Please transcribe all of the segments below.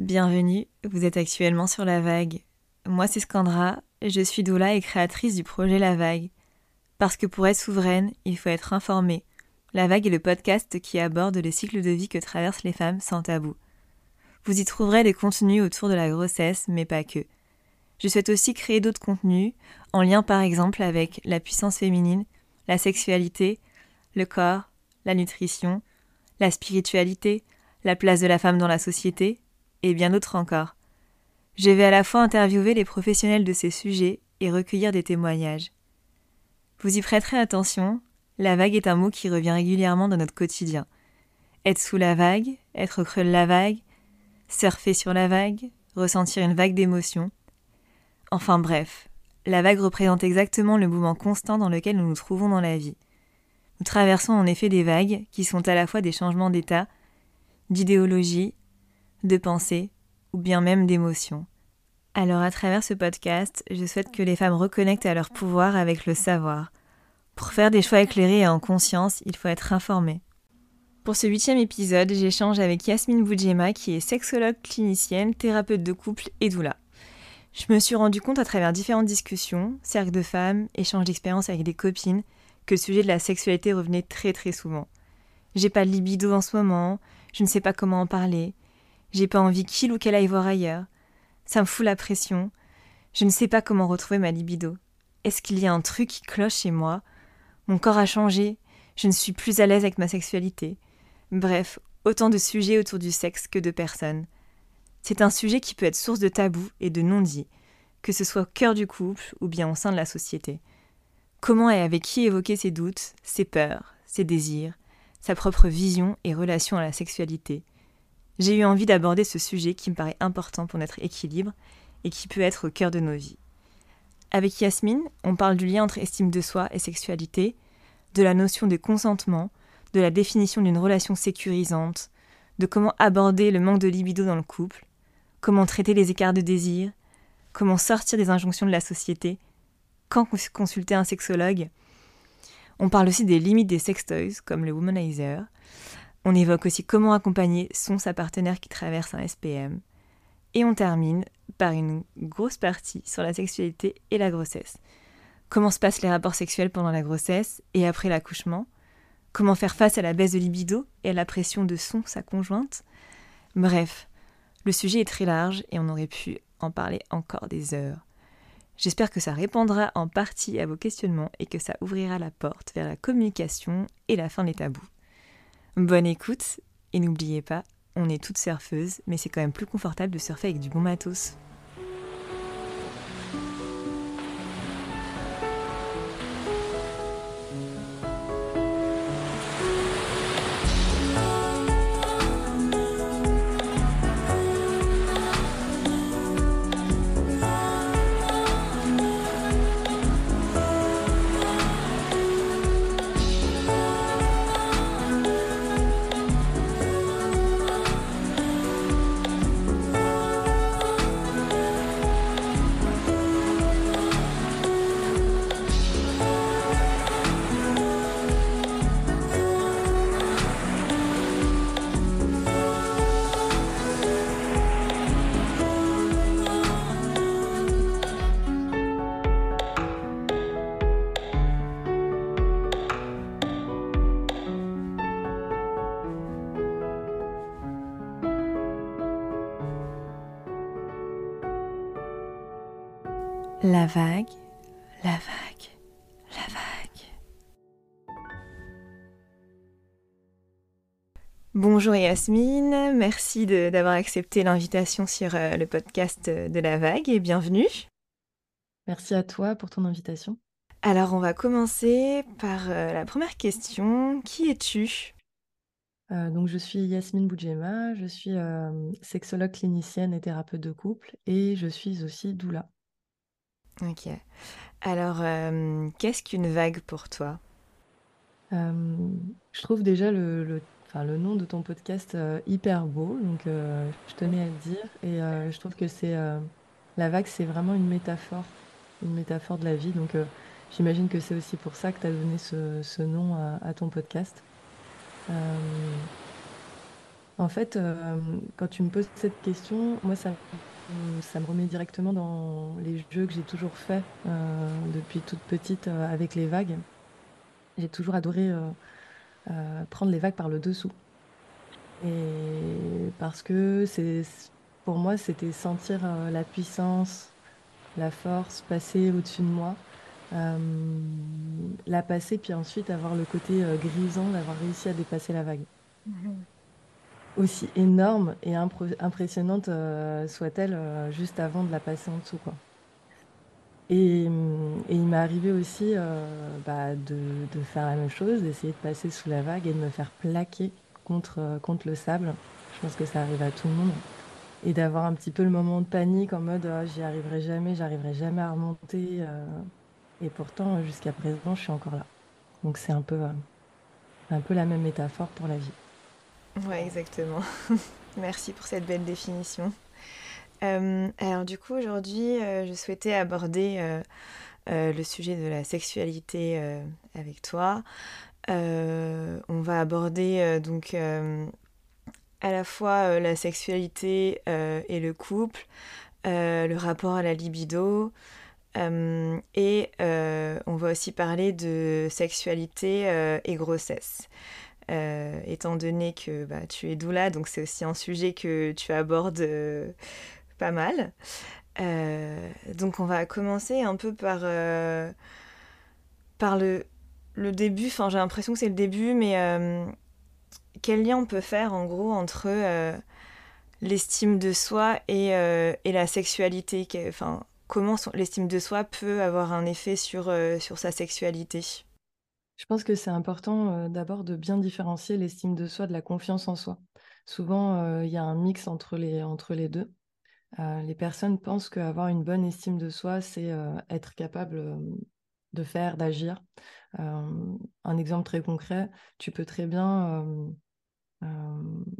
Bienvenue, vous êtes actuellement sur La Vague. Moi c'est Scandra, je suis doula et créatrice du projet La Vague. Parce que pour être souveraine, il faut être informée. La Vague est le podcast qui aborde le cycle de vie que traversent les femmes sans tabou. Vous y trouverez des contenus autour de la grossesse, mais pas que. Je souhaite aussi créer d'autres contenus, en lien par exemple avec la puissance féminine, la sexualité, le corps, la nutrition, la spiritualité, la place de la femme dans la société, et bien d'autres encore. Je vais à la fois interviewer les professionnels de ces sujets et recueillir des témoignages. Vous y prêterez attention, la vague est un mot qui revient régulièrement dans notre quotidien. Être sous la vague, être creux de la vague, surfer sur la vague, ressentir une vague d'émotions. Enfin bref, la vague représente exactement le mouvement constant dans lequel nous nous trouvons dans la vie. Nous traversons en effet des vagues qui sont à la fois des changements d'état, d'idéologie, de pensée ou bien même d'émotion. Alors à travers ce podcast, je souhaite que les femmes reconnectent à leur pouvoir avec le savoir. Pour faire des choix éclairés et en conscience, il faut être informé. Pour ce huitième épisode, j'échange avec Yasmine Boudjema qui est sexologue clinicienne, thérapeute de couple et doula. Je me suis rendu compte à travers différentes discussions, cercles de femmes, échanges d'expériences avec des copines, que le sujet de la sexualité revenait très très souvent. J'ai pas de libido en ce moment, je ne sais pas comment en parler, j'ai pas envie qu'il ou qu'elle aille voir ailleurs. Ça me fout la pression. Je ne sais pas comment retrouver ma libido. Est-ce qu'il y a un truc qui cloche chez moi? Mon corps a changé. Je ne suis plus à l'aise avec ma sexualité. Bref, autant de sujets autour du sexe que de personnes. C'est un sujet qui peut être source de tabous et de non-dits, que ce soit au cœur du couple ou bien au sein de la société. Comment et avec qui évoquer ses doutes, ses peurs, ses désirs, sa propre vision et relation à la sexualité? J'ai eu envie d'aborder ce sujet qui me paraît important pour notre équilibre et qui peut être au cœur de nos vies. Avec Yasmine, on parle du lien entre estime de soi et sexualité, de la notion de consentement, de la définition d'une relation sécurisante, de comment aborder le manque de libido dans le couple, comment traiter les écarts de désir, comment sortir des injonctions de la société, quand consulter un sexologue. On parle aussi des limites des sextoys, comme le womanizer, on évoque aussi comment accompagner son sa partenaire qui traverse un SPM. Et on termine par une grosse partie sur la sexualité et la grossesse. Comment se passent les rapports sexuels pendant la grossesse et après l'accouchement? Comment faire face à la baisse de libido et à la pression de son sa conjointe? Bref, le sujet est très large et on aurait pu en parler encore des heures. J'espère que ça répondra en partie à vos questionnements et que ça ouvrira la porte vers la communication et la fin des tabous. Bonne écoute et n'oubliez pas, on est toutes surfeuses, mais c'est quand même plus confortable de surfer avec du bon matos. La vague, la vague, la vague. Bonjour Yasmine, merci d'avoir accepté l'invitation sur euh, le podcast de la vague et bienvenue. Merci à toi pour ton invitation. Alors on va commencer par euh, la première question. Qui es-tu? Euh, donc je suis Yasmine Boudjema, je suis sexologue clinicienne et thérapeute de couple et je suis aussi doula. Ok. Alors, euh, qu'est-ce qu'une vague pour toi? Euh, Je trouve déjà le, le, le, nom de ton podcast euh, hyper beau, donc je tenais à le dire. Et je trouve que c'est la vague, c'est vraiment une métaphore, une métaphore de la vie. Donc j'imagine que c'est aussi pour ça que tu as donné ce, nom à, ton podcast. En fait, quand tu me poses cette question, moi, ça, ça me remet directement dans les jeux que j'ai toujours faits depuis toute petite avec les vagues. J'ai toujours adoré prendre les vagues par le dessous. Et parce que c'est, pour moi, c'était sentir la puissance, la force passer au-dessus de moi, euh, la passer, puis ensuite avoir le côté euh, grisant d'avoir réussi à dépasser la vague. Mhm. Aussi énorme et impressionnante euh, soit-elle juste avant de la passer en dessous. Et, il m'est arrivé aussi bah, de, faire la même chose, d'essayer de passer sous la vague et de me faire plaquer contre, le sable. Je pense que ça arrive à tout le monde et d'avoir un petit peu le moment de panique en mode oh, j'y arriverai jamais, j'arriverai jamais à remonter. Euh. et pourtant, jusqu'à présent, je suis encore là. Donc c'est un peu, euh, un peu la même métaphore pour la vie. Ouais, exactement. Merci pour cette belle définition. Euh, alors du coup, aujourd'hui, je souhaitais aborder le sujet de la sexualité avec toi. on va aborder donc à la fois euh, la sexualité euh, et le couple, euh, le rapport à la libido, et on va aussi parler de sexualité et grossesse. Étant donné que bah, tu es doula, donc c'est aussi un sujet que tu abordes pas mal. donc on va commencer un peu par, par le, le début, enfin j'ai l'impression que c'est le début, mais quel lien on peut faire en gros entre euh, l'estime de soi et, euh, et la sexualité? Enfin, Comment l'estime de soi peut avoir un effet sur, euh, sur sa sexualité? Je pense que c'est important d'abord de bien différencier l'estime de soi de la confiance en soi. Souvent, il y a un mix entre les, entre les deux. les personnes pensent qu'avoir une bonne estime de soi, c'est être capable de faire, d'agir. un exemple très concret, tu peux très bien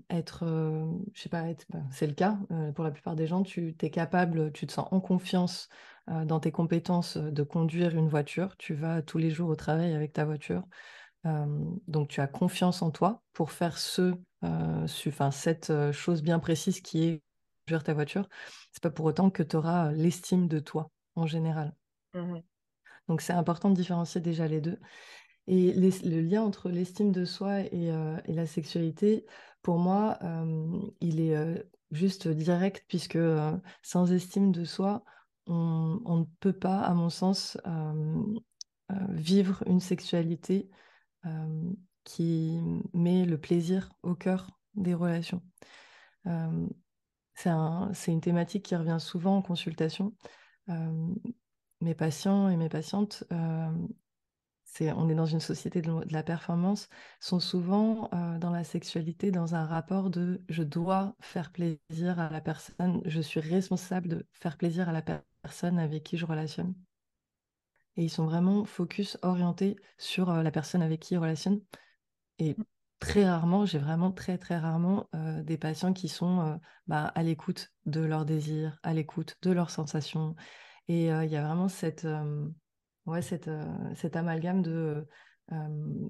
être, je sais pas, bah, c'est le cas pour la plupart des gens, tu es capable, tu te sens en confiance dans tes compétences de conduire une voiture, tu vas tous les jours au travail avec ta voiture, donc tu as confiance en toi pour faire ce, enfin, cette chose bien précise qui est conduire ta voiture. C'est pas pour autant que tu auras l'estime de toi en général. Mmh donc c'est important de différencier déjà les deux. Et le lien entre l'estime de soi et, euh, la sexualité, pour moi, euh, il est euh, juste direct, puisque sans estime de soi, on, ne peut pas, à mon sens, vivre une sexualité qui met le plaisir au cœur des relations. c'est une thématique qui revient souvent en consultation. mes patients et mes patientes on est dans une société de, la performance, sont souvent euh, dans la sexualité dans un rapport de je dois faire plaisir à la personne, je suis responsable de faire plaisir à la personne avec qui je relationne. Et ils sont vraiment focus, orientés sur euh, la personne avec qui ils relationnent. Et très rarement, j'ai vraiment très très rarement euh, des patients qui sont bah, à l'écoute de leurs désirs, à l'écoute de leurs sensations. Et il y a vraiment cette ouais, cette, euh, cet amalgame de euh,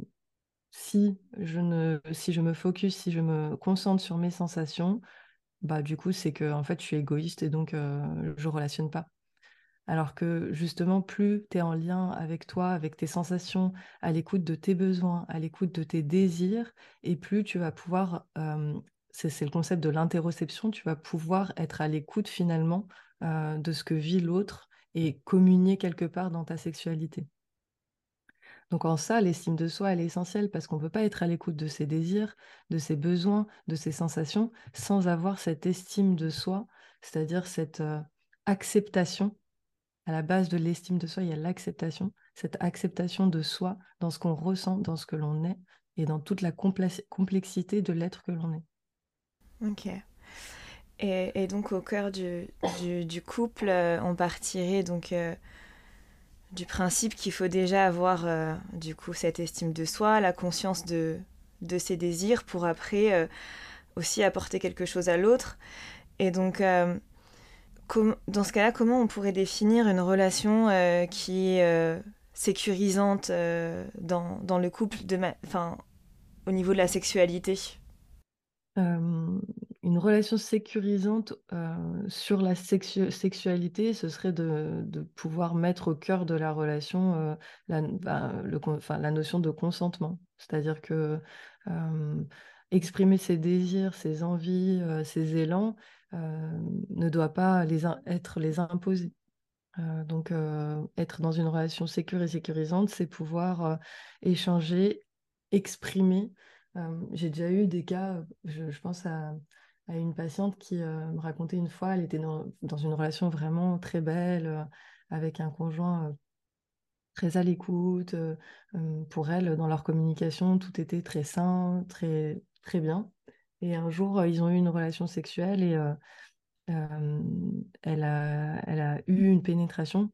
si je ne si je me focus, si je me concentre sur mes sensations, bah du coup c'est que en fait je suis égoïste et donc euh, je relationne pas. Alors que justement, plus tu es en lien avec toi, avec tes sensations, à l'écoute de tes besoins, à l'écoute de tes désirs, et plus tu vas pouvoir, c'est le concept de l'interoception, tu vas pouvoir être à l'écoute finalement de ce que vit l'autre et communier quelque part dans ta sexualité. Donc en ça, l'estime de soi, elle est essentielle parce qu'on ne peut pas être à l'écoute de ses désirs, de ses besoins, de ses sensations, sans avoir cette estime de soi, c'est-à-dire cette euh, acceptation. À la base de l'estime de soi, il y a l'acceptation, cette acceptation de soi dans ce qu'on ressent, dans ce que l'on est et dans toute la complexité de l'être que l'on est. Ok. Et, donc au cœur du, couple, euh, on partirait donc euh, du principe qu'il faut déjà avoir euh, du coup cette estime de soi, la conscience de, ses désirs pour après aussi apporter quelque chose à l'autre. Et donc dans ce cas-là, comment on pourrait définir une relation qui est sécurisante dans, le couple, de au niveau de la sexualité? Une relation sécurisante sur la sexualité, ce serait de, pouvoir mettre au cœur de la relation la, ben, la notion de consentement. C'est-à-dire que exprimer ses désirs, ses envies, ses élans ne doit pas les être les imposer. donc, être dans une relation sécure et sécurisante, c'est pouvoir échanger, exprimer j'ai déjà eu des cas, je, pense à, une patiente qui me racontait une fois, elle était dans, une relation vraiment très belle, avec un conjoint très à l'écoute. pour elle, dans leur communication, tout était très sain, très, très bien. Et un jour, ils ont eu une relation sexuelle et elle, a, elle a eu une pénétration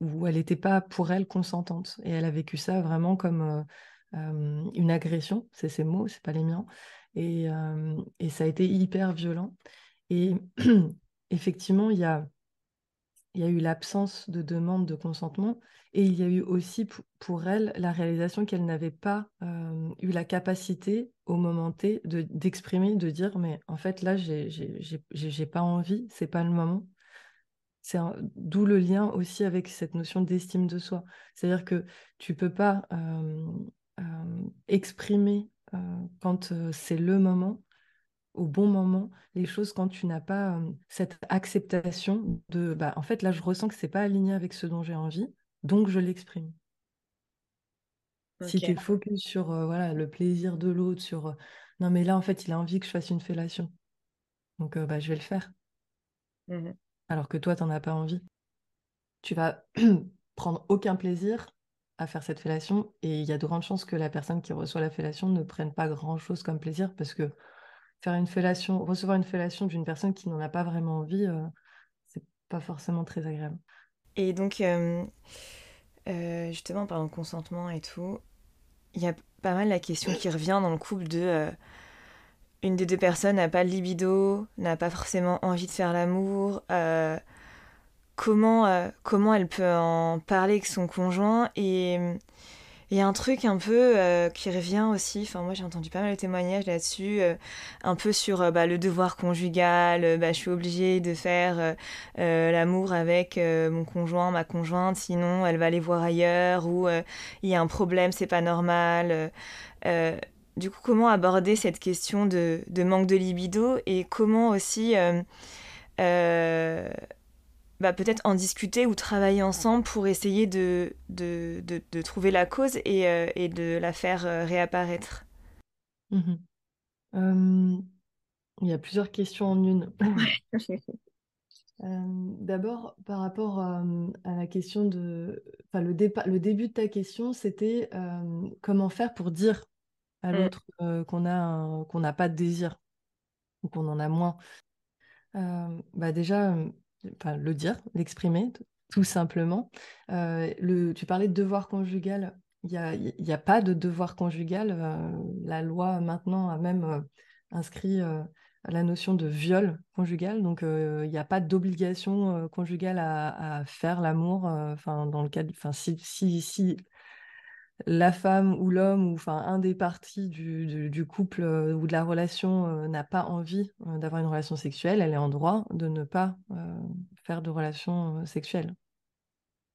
où elle n'était pas pour elle consentante. Et elle a vécu ça vraiment comme une agression, c'est ses mots, c'est pas les miens. Et, et, ça a été hyper violent. Et effectivement, il y a, y a eu l'absence de demande de consentement et il y a eu aussi pour elle la réalisation qu'elle n'avait pas eu la capacité au moment T d'exprimer, de, dire mais en fait là j'ai pas envie, c'est pas le moment. C'est d'où le lien aussi avec cette notion d'estime de soi. C'est-à-dire que tu peux pas exprimer quand c'est le moment, au bon moment, les choses quand tu n'as pas cette acceptation de bah, en fait là je ressens que c'est pas aligné avec ce dont j'ai envie, donc je l'exprime. Si tu es focus sur voilà, le plaisir de l'autre, sur non mais là en fait il a envie que je fasse une fellation. Donc bah, je vais le faire. Mmh Alors que toi, tu n'en as pas envie. Tu vas prendre aucun plaisir à faire cette fellation. Et il y a de grandes chances que la personne qui reçoit la fellation ne prenne pas grand-chose comme plaisir parce que faire une fellation, recevoir une fellation d'une personne qui n'en a pas vraiment envie, euh, c'est pas forcément très agréable. Et donc, euh, euh, justement, par le consentement et tout, il y a pas mal la question qui revient dans le couple de une des deux personnes n'a pas le libido, n'a pas forcément envie de faire l'amour, comment, euh, comment elle peut en parler avec son conjoint. Et il un truc un peu euh, qui revient aussi, enfin moi j'ai entendu pas mal de témoignages là-dessus, euh, un peu sur bah, le devoir conjugal, bah, je suis obligée de faire l'amour avec mon conjoint, ma conjointe, sinon elle va aller voir ailleurs, ou il y a un problème, c'est pas normal. du coup, comment aborder cette question de, de, manque de libido et comment aussi bah, peut-être en discuter ou travailler ensemble pour essayer de, de, de, trouver la cause et, euh, et, de la faire euh, réapparaître mmh Il y a plusieurs questions en une. D'abord, par rapport à la question de... Enfin, le, le début de ta question, c'était comment faire pour dire à mmh. l'autre qu'on a qu'on n'a pas de désir ou qu'on en a moins. bah déjà, le dire, l'exprimer, tout simplement. Euh, le, tu parlais de devoir conjugal. Il n'y a, a, pas de devoir conjugal. Euh, la loi maintenant a même euh, inscrit la notion de viol conjugal. Donc il n'y a pas d'obligation conjugale à, faire l'amour. Enfin, dans le cas, enfin, si, si, si la femme ou l'homme ou enfin un des parties du, couple euh, ou de la relation euh, n'a pas envie euh, d'avoir une relation sexuelle, elle est en droit de ne pas faire de relation sexuelle.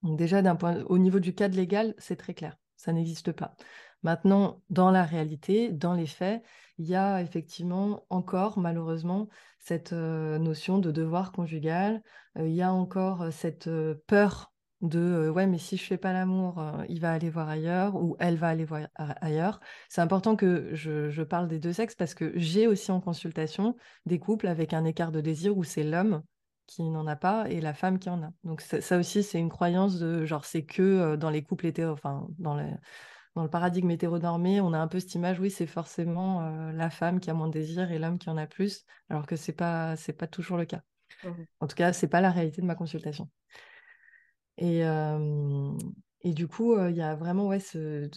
Donc déjà d'un point au niveau du cadre légal, c'est très clair, ça n'existe pas. Maintenant, dans la réalité, dans les faits, il y a effectivement encore malheureusement cette notion de devoir conjugal, il y a encore cette peur de ouais mais si je fais pas l'amour il va aller voir ailleurs ou elle va aller voir ailleurs c'est important que je, parle des deux sexes parce que j'ai aussi en consultation des couples avec un écart de désir où c'est l'homme qui n'en a pas et la femme qui en a donc ça, aussi c'est une croyance de genre c'est que dans les couples hétéro enfin dans dans le paradigme hétéronormé, on a un peu cette image, oui, c'est forcément la femme qui a moins de désir et l'homme qui en a plus, alors que c'est pas c'est pas toujours le cas. Mmh en tout cas, c'est pas la réalité de ma consultation. Et, et du coup, il y a vraiment, ouais, c'est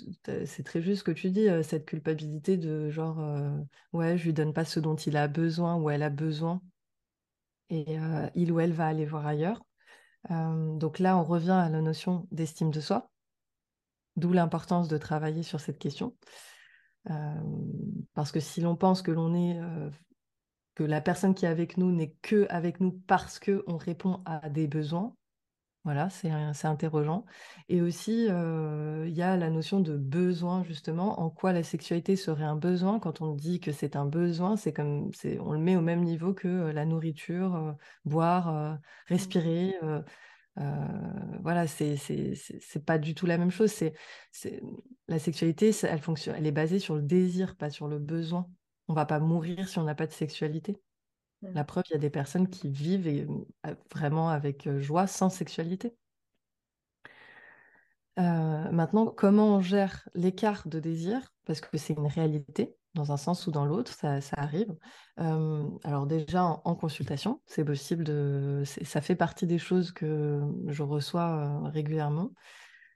très juste ce que tu dis, cette culpabilité de genre, ouais, je lui donne pas ce dont il a besoin ou elle a besoin, et il ou elle va aller voir ailleurs. donc là, on revient à la notion d'estime de soi, d'où l'importance de travailler sur cette question. parce que si l'on pense que l'on est que la personne qui est avec nous n'est que avec nous parce que on répond à des besoins, voilà, c'est interrogeant. Et aussi, euh, il y a la notion de besoin, justement, en quoi la sexualité serait un besoin. Quand on dit que c'est un besoin, c'est comme, on le met au même niveau que euh, la nourriture, euh, boire, respirer. voilà, c'est c'est pas du tout la même chose. C'est la sexualité, elle fonctionne, elle est basée sur le désir, pas sur le besoin. On va pas mourir si on n'a pas de sexualité. La preuve, il y a des personnes qui vivent euh, vraiment avec joie sans sexualité. Maintenant, comment on gère l'écart de désir? Parce que c'est une réalité, dans un sens ou dans l'autre, ça, arrive. alors déjà, en, consultation, c'est possible de... Ça fait partie des choses que je reçois régulièrement.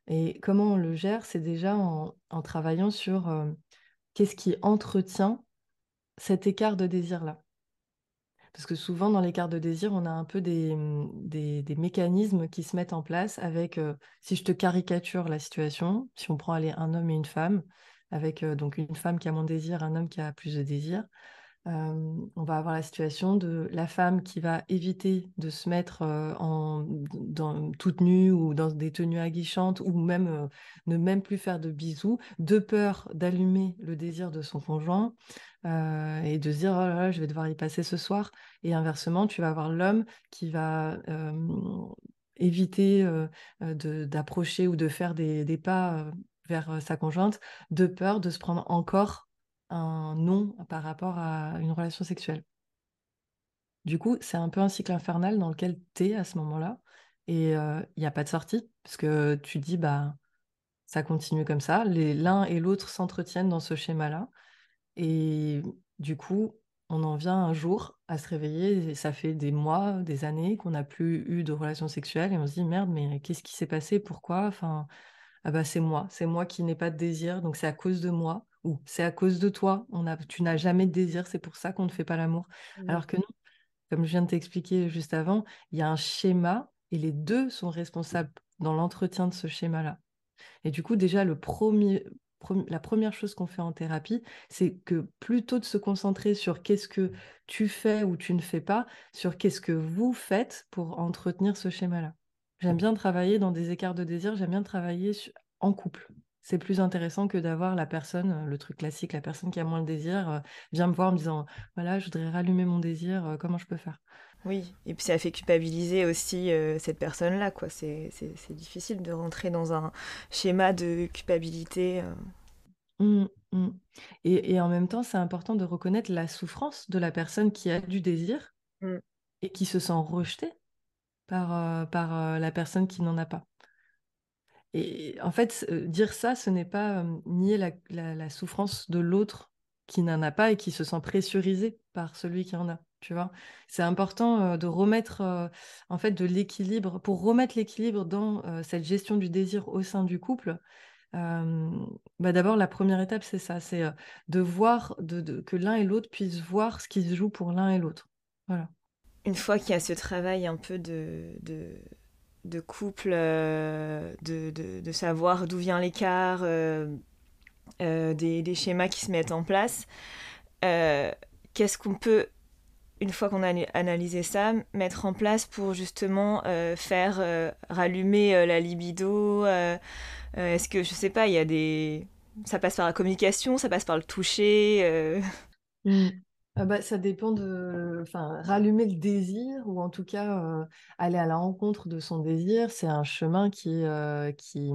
Et comment on le gère? C'est déjà en, en, travaillant sur qu'est-ce qui entretient cet écart de désir-là. Parce que souvent, dans l'écart de désir, on a un peu des, des, mécanismes qui se mettent en place avec, si je te caricature la situation, si on prend un homme et une femme, avec donc une femme qui a moins de désir, un homme qui a plus de désir, on va avoir la situation de la femme qui va éviter de se mettre en, toute nue ou dans des tenues aguichantes ou même ne même plus faire de bisous, de peur d'allumer le désir de son conjoint. Et de se dire oh là là, je vais devoir y passer ce soir. Et inversement, tu vas avoir l'homme qui va éviter d'approcher ou de faire des pas vers sa conjointe de peur de se prendre encore un non par rapport à une relation sexuelle. Du coup, c'est un peu un cycle infernal dans lequel tu es à ce moment-là et il n'y a pas de sortie parce que tu dis bah ça continue comme ça, l'un et l'autre s'entretiennent dans ce schéma-là et du coup, on en vient un jour à se réveiller, et ça fait des mois, des années qu'on n'a plus eu de relations sexuelles, et on se dit merde, mais qu'est-ce qui s'est passé? Pourquoi? Enfin, ah bah c'est moi, c'est moi qui n'ai pas de désir, donc c'est à cause de moi, ou c'est à cause de toi, on a, tu n'as jamais de désir, c'est pour ça qu'on ne fait pas l'amour. Mmh. Alors que non, comme je viens de t'expliquer juste avant, il y a un schéma, et les deux sont responsables dans l'entretien de ce schéma-là. Et du coup, déjà, le premier, la première chose qu'on fait en thérapie, c'est que plutôt de se concentrer sur qu'est-ce que tu fais ou tu ne fais pas, sur qu'est-ce que vous faites pour entretenir ce schéma-là. J'aime bien travailler dans des écarts de désir, j'aime bien travailler en couple. C'est plus intéressant que d'avoir la personne, le truc classique, la personne qui a moins de désir, euh, vient me voir en me disant voilà, je voudrais rallumer mon désir, euh, comment je peux faire? Oui, et puis ça fait culpabiliser aussi euh, cette personne-là, quoi. C'est difficile de rentrer dans un schéma de culpabilité. Mmh, mmh. Et, en même temps, c'est important de reconnaître la souffrance de la personne qui a du désir mmh. et qui se sent rejetée par, par la personne qui n'en a pas. Et en fait, dire ça, ce n'est pas nier la, souffrance de l'autre qui n'en a pas et qui se sent pressurisé par celui qui en a. Tu vois, c'est important de remettre en fait de l'équilibre pour remettre l'équilibre dans cette gestion du désir au sein du couple. Bah d'abord, la première étape, c'est ça, c'est de voir que l'un et l'autre puissent voir ce qui se joue pour l'un et l'autre. Voilà. Une fois qu'il y a ce travail un peu de couple, euh, de, de, savoir d'où vient l'écart, euh, euh, des, des, schémas qui se mettent en place. Qu'est-ce qu'on peut, une fois qu'on a analysé ça, mettre en place pour justement faire rallumer la libido Est-ce que, je sais pas, il y a des... Ça passe par la communication, ça passe par le toucher mmh. Ah bah, ça dépend de, enfin, rallumer le désir ou en tout cas aller à la rencontre de son désir, c'est un chemin qui, qui,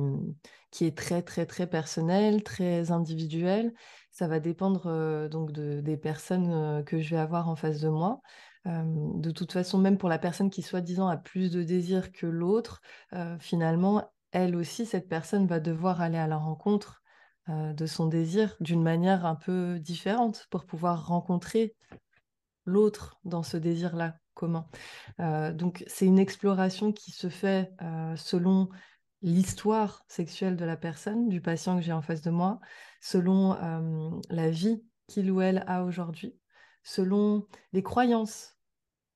qui est très très très personnel, très individuel. Ça va dépendre donc de, des personnes que je vais avoir en face de moi. de toute façon, même pour la personne qui soi-disant a plus de désir que l'autre, finalement, elle aussi, cette personne va devoir aller à la rencontre euh, de son désir d'une manière un peu différente pour pouvoir rencontrer l'autre dans ce désir-là commun. Euh, donc c'est une exploration qui se fait euh, selon l'histoire sexuelle de la personne, du patient que j'ai en face de moi, selon la vie qu'il ou elle a aujourd'hui, selon les croyances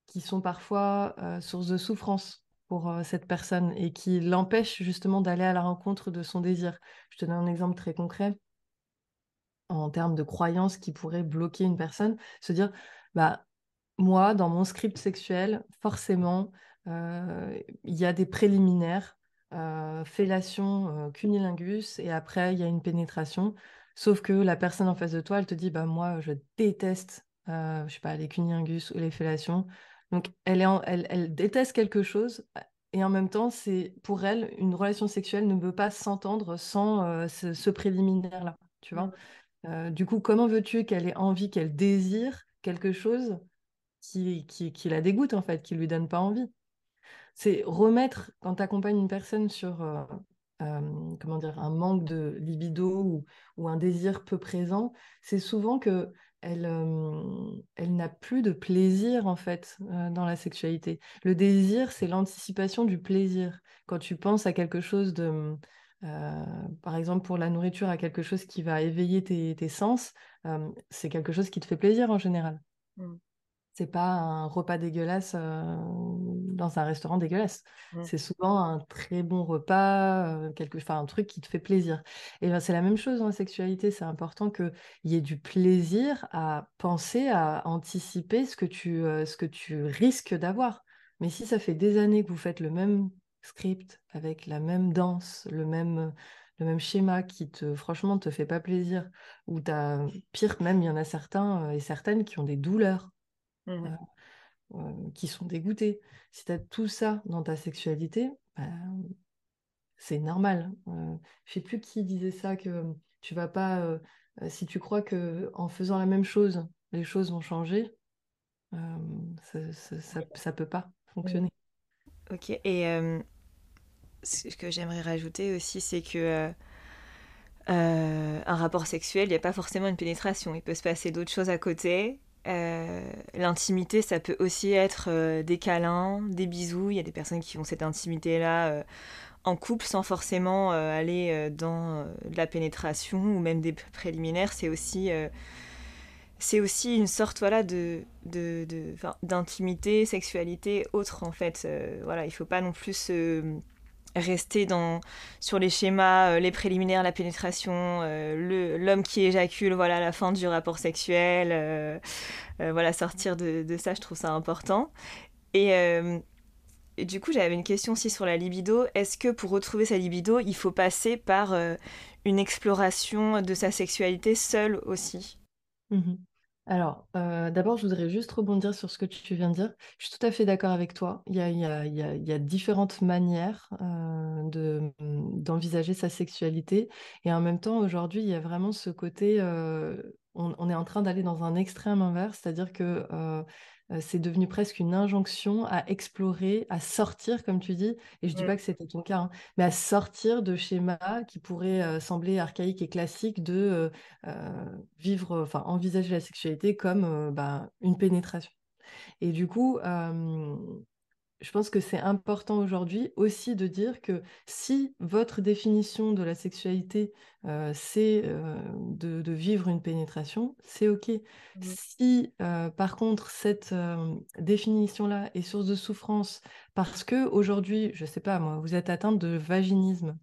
qui sont parfois source de souffrance pour cette personne et qui l'empêche justement d'aller à la rencontre de son désir. Je te donne un exemple très concret. en termes de croyances qui pourraient bloquer une personne, se dire, bah, moi, dans mon script sexuel, forcément, il y a des préliminaires, euh, fellation, cunilingus, et après, il y a une pénétration. Sauf que la personne en face de toi, elle te dit, bah, moi, je déteste, je sais pas, les cunilingus ou les fellations. Donc, elle, est elle, elle déteste quelque chose, et en même temps, c'est pour elle, une relation sexuelle ne peut pas s'entendre sans ce, préliminaire-là, tu vois? Mm. du coup, comment veux-tu qu'elle ait envie, qu'elle désire quelque chose qui, qui, la dégoûte, en fait, qui lui donne pas envie? C'est remettre, quand tu accompagnes une personne sur comment dire, un manque de libido ou, ou un désir peu présent, c'est souvent que elle, elle n'a plus de plaisir en fait dans la sexualité. Le désir, c'est l'anticipation du plaisir. Quand tu penses à quelque chose de, par exemple pour la nourriture, à quelque chose qui va éveiller tes, sens, c'est quelque chose qui te fait plaisir en général. Mmh c'est pas un repas dégueulasse euh, dans un restaurant dégueulasse. C'est souvent un très bon repas, euh, quelque... enfin, un truc qui te fait plaisir. Et ben, c'est la même chose dans la sexualité. C'est important qu'il y ait du plaisir à penser, à anticiper ce que tu, euh, ce que tu risques d'avoir. Mais si ça fait des années que vous faites le même script avec la même danse, le même, le même schéma qui te franchement te fait pas plaisir, ou t'as pire même, il y en a certains et certaines qui ont des douleurs Mmh. Euh, euh, qui sont dégoûtés. Si tu as tout ça dans ta sexualité, bah, c'est normal. Euh, je sais plus qui disait ça, que tu vas pas, si tu crois que en faisant la même chose, les choses vont changer, ça, ça, ça, peut pas fonctionner. Ok, et ce que j'aimerais rajouter aussi, c'est que un rapport sexuel, il n'y a pas forcément une pénétration. Il peut se passer d'autres choses à côté euh, l'intimité, ça peut aussi être euh, des câlins, des bisous. Il y a des personnes qui ont cette intimité-là euh, en couple sans forcément aller dans de la pénétration ou même des préliminaires. C'est aussi, aussi une sorte voilà, de, de, d'intimité, sexualité autre en fait. voilà, il faut pas non plus se rester dans, sur les schémas, euh, les préliminaires, la pénétration, euh, l'homme qui éjacule, voilà, la fin du rapport sexuel, euh, voilà, sortir de, ça, je trouve ça important. Et, du coup, j'avais une question aussi sur la libido. Est-ce que pour retrouver sa libido, il faut passer par une exploration de sa sexualité seule aussi? Mmh alors, euh, d'abord, je voudrais juste rebondir sur ce que tu viens de dire. Je suis tout à fait d'accord avec toi. Il y a, différentes manières euh, de, d'envisager sa sexualité. Et en même temps, aujourd'hui, il y a vraiment ce côté, euh, on, est en train d'aller dans un extrême inverse, c'est-à-dire que c'est devenu presque une injonction à explorer, à sortir, comme tu dis, et je dis mm. pas que c'était ton cas, hein, mais à sortir de schémas qui pourraient euh, sembler archaïques et classiques de euh, vivre, enfin envisager la sexualité comme bah, une pénétration. Et du coup, je pense que c'est important aujourd'hui aussi de dire que si votre définition de la sexualité, euh, c'est euh, de, vivre une pénétration, c'est OK. Mmh. Si euh, par contre cette définition-là est source de souffrance parce que aujourd'hui, je ne sais pas moi, vous êtes atteinte de vaginisme,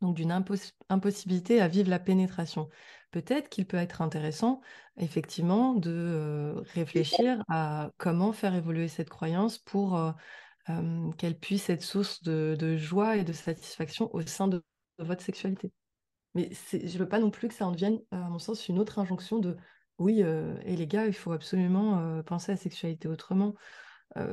donc d'une impossibilité à vivre la pénétration. Peut-être qu'il peut être intéressant, effectivement, de réfléchir à comment faire évoluer cette croyance pour qu'elle puisse être source de, joie et de satisfaction au sein de, votre sexualité. Mais je ne veux pas non plus que ça en devienne, à mon sens, une autre injonction de oui, et les gars, il faut absolument penser à la sexualité autrement.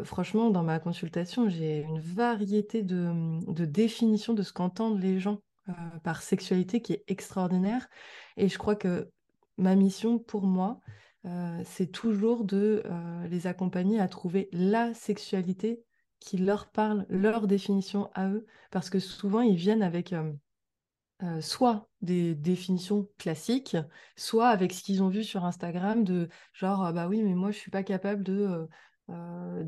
franchement, dans ma consultation, j'ai une variété de, de définitions de ce qu'entendent les gens euh, par sexualité qui est extraordinaire. Et je crois que ma mission pour moi, euh, c'est toujours de euh, les accompagner à trouver la sexualité qui leur parle, leur définition à eux, parce que souvent ils viennent avec soit des définitions classiques, soit avec ce qu'ils ont vu sur Instagram de genre, ah bah oui, mais moi je suis pas capable de euh,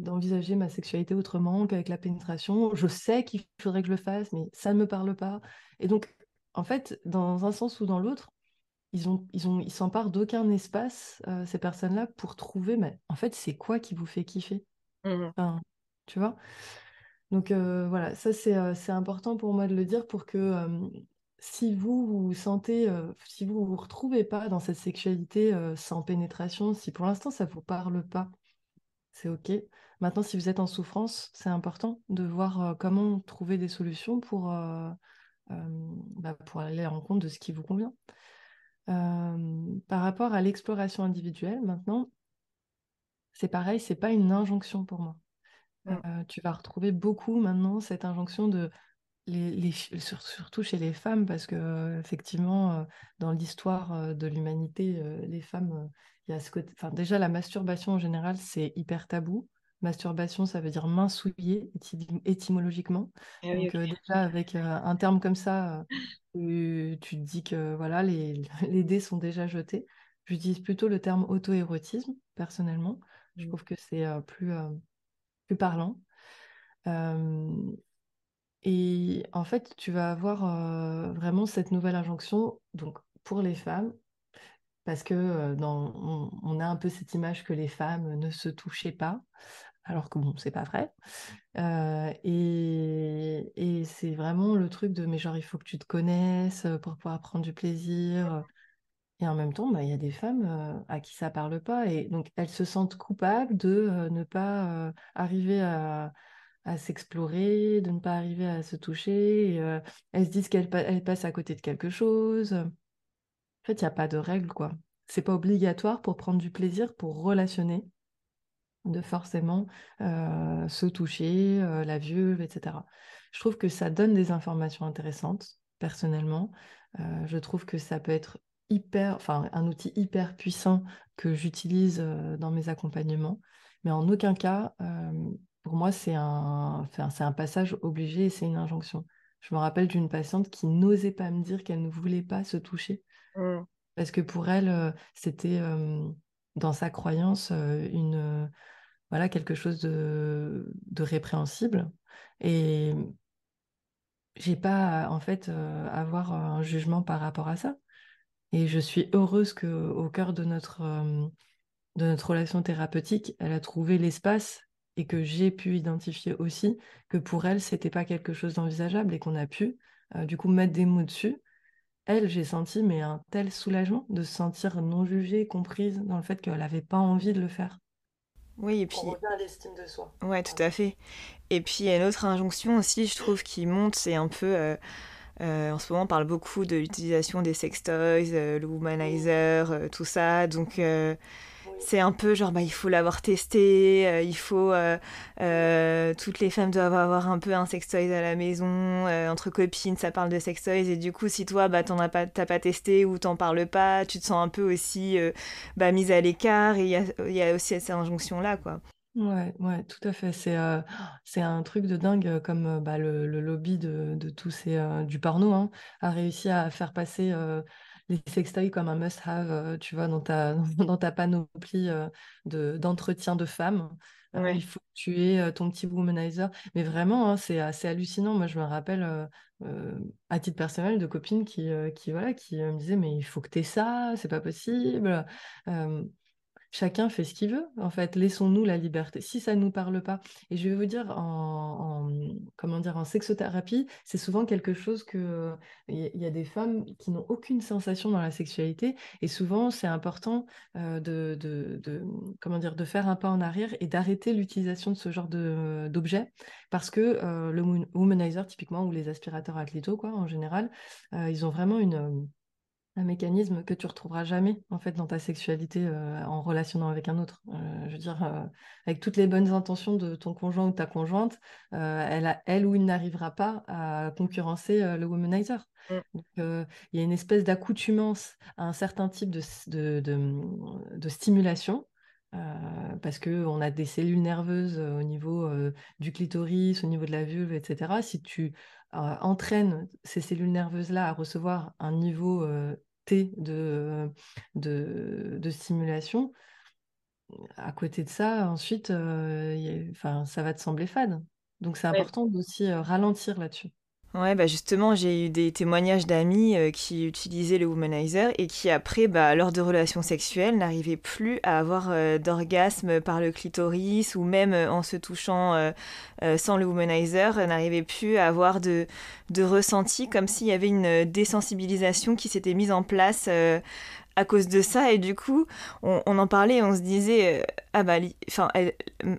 d'envisager ma sexualité autrement qu'avec la pénétration. Je sais qu'il faudrait que je le fasse, mais ça ne me parle pas. Et donc, en fait, dans un sens ou dans l'autre, ils ont, ils ont, ils s'emparent d'aucun espace, euh, ces personnes-là, pour trouver, mais en fait, c'est quoi qui vous fait kiffer? Mmh Tu vois? Donc euh, voilà, ça c'est important pour moi de le dire pour que si vous vous sentez, euh, si vous vous retrouvez pas dans cette sexualité euh, sans pénétration, si pour l'instant ça vous parle pas, c'est OK. Maintenant, si vous êtes en souffrance, c'est important de voir comment trouver des solutions pour, euh, euh, bah, pour aller à la rencontre de ce qui vous convient. Euh, par rapport à l'exploration individuelle, maintenant, c'est pareil, c'est pas une injonction pour moi. Mm. Euh, tu vas retrouver beaucoup maintenant cette injonction de les, les surtout chez les femmes, parce que euh, effectivement, euh, dans l'histoire euh, de l'humanité, les femmes, il y a ce côté. Enfin, déjà, la masturbation en général, c'est hyper tabou. Masturbation, ça veut dire main souillée éty- étymologiquement. Oui, Donc déjà avec un terme comme ça, tu, tu te dis que voilà, les, les dés sont déjà jetés. J'utilise plutôt le terme auto-érotisme, personnellement. Je Mm. trouve que c'est plus, plus parlant. Euh, et en fait, tu vas avoir euh, vraiment cette nouvelle injonction donc pour les femmes, parce que euh, on, a un peu cette image que les femmes ne se touchaient pas, alors que bon, c'est pas vrai. Euh, et et c'est vraiment le truc de mais genre il faut que tu te connaisses pour pouvoir prendre du plaisir. Et en même temps, bah, il y a des femmes à qui ça parle pas, et donc elles se sentent coupables de ne pas arriver à à s'explorer, de ne pas arriver à se toucher. euh, elles se disent qu'elles pa- elles passent à côté de quelque chose. En fait, il n'y a pas de règle, quoi. C'est pas obligatoire pour prendre du plaisir, pour relationner, de forcément euh, se toucher, euh, la vulve, etc. Je trouve que ça donne des informations intéressantes, personnellement. Je trouve que ça peut être hyper, enfin, un outil hyper puissant que j'utilise dans mes accompagnements, mais en aucun cas, pour moi, c'est un, enfin, c'est un passage obligé et c'est une injonction. Je me rappelle d'une patiente qui n'osait pas me dire qu'elle ne voulait pas se toucher Mm. parce que pour elle, euh, c'était euh, dans sa croyance euh, une, euh, voilà, quelque chose de, de répréhensible. Et j'ai pas, en fait, euh, avoir un jugement par rapport à ça. Et je suis heureuse que, au cœur de notre, de notre relation thérapeutique, elle a trouvé l'espace et que j'ai pu identifier aussi que pour elle, c'était pas quelque chose d'envisageable et qu'on a pu, euh, du coup, mettre des mots dessus. Elle, j'ai senti mais un tel soulagement de se sentir non jugée, comprise dans le fait qu'elle n'avait pas envie de le faire. Oui, et On puis, revient à l'estime de soi. ouais, tout à fait. Et puis, il y a une autre injonction aussi, je trouve, qui monte, c'est un peu... euh, euh, en ce moment, on parle beaucoup de l'utilisation des sextoys, euh, le womanizer, tout ça. Donc, c'est un peu genre, bah, il faut l'avoir testé, euh, il faut... euh, euh, toutes les femmes doivent avoir un peu un sextoy à la maison, entre copines, ça parle de sextoys. Et du coup, si toi, bah, t'en as pas, t'as pas testé ou t'en parles pas, tu te sens un peu aussi bah, mise à l'écart. Et il y a, y a aussi cette injonction-là, quoi. ouais, ouais, tout à fait. C'est un truc de dingue comme bah, le, lobby de, de tous ces du porno hein, a réussi à faire passer les sextoys comme un must-have, euh, tu vois, dans ta dans ta panoplie euh, de d'entretien de femmes. Euh, Ouais. il faut que tu aies ton petit womanizer. Mais vraiment, hein, c'est assez hallucinant. Moi, je me rappelle euh, à titre personnel de copines qui qui voilà qui me disaient mais il faut que tu aies ça, c'est pas possible. Euh, Chacun fait ce qu'il veut, en fait. Laissons-nous la liberté. Si ça ne nous parle pas. Et je vais vous dire, en, en- comment dire, en sexothérapie, c'est souvent quelque chose que il y, a des femmes qui n'ont aucune sensation dans la sexualité. Et souvent, c'est important euh, de, de, comment dire, de faire un pas en arrière et d'arrêter l'utilisation de ce genre de, d'objets. Parce que euh, le wo- womanizer, typiquement, ou les aspirateurs à clito, quoi, en général, euh, ils ont vraiment une un mécanisme que tu retrouveras jamais en fait dans ta sexualité euh, en relationnant avec un autre. Euh, je veux dire, euh, avec toutes les bonnes intentions de ton conjoint ou de ta conjointe, elle, a- elle ou il n'arrivera pas à concurrencer le womanizer. Mm. Donc, il y a une espèce d'accoutumance à un certain type de, de, de- de stimulation. euh, parce que on a des cellules nerveuses euh, au niveau euh, du clitoris, au niveau de la vulve, etc. Si tu euh, entraînes ces cellules nerveuses-là à recevoir un niveau euh, T de, de, de stimulation, à côté de ça, ensuite, euh, a- ça va te sembler fade. Donc c'est Ouais. important d'aussi euh, ralentir là-dessus. Ouais, bah justement, j'ai eu des témoignages d'amis euh, qui utilisaient le womanizer et qui après, bah, lors de relations sexuelles, n'arrivaient plus à avoir euh, d'orgasme par le clitoris ou même euh, en se touchant sans le womanizer, n'arrivaient plus à avoir de, de ressenti comme s'il y avait une désensibilisation qui s'était mise en place à cause de ça et du coup on, on en parlait et on se disait euh, ah bah enfin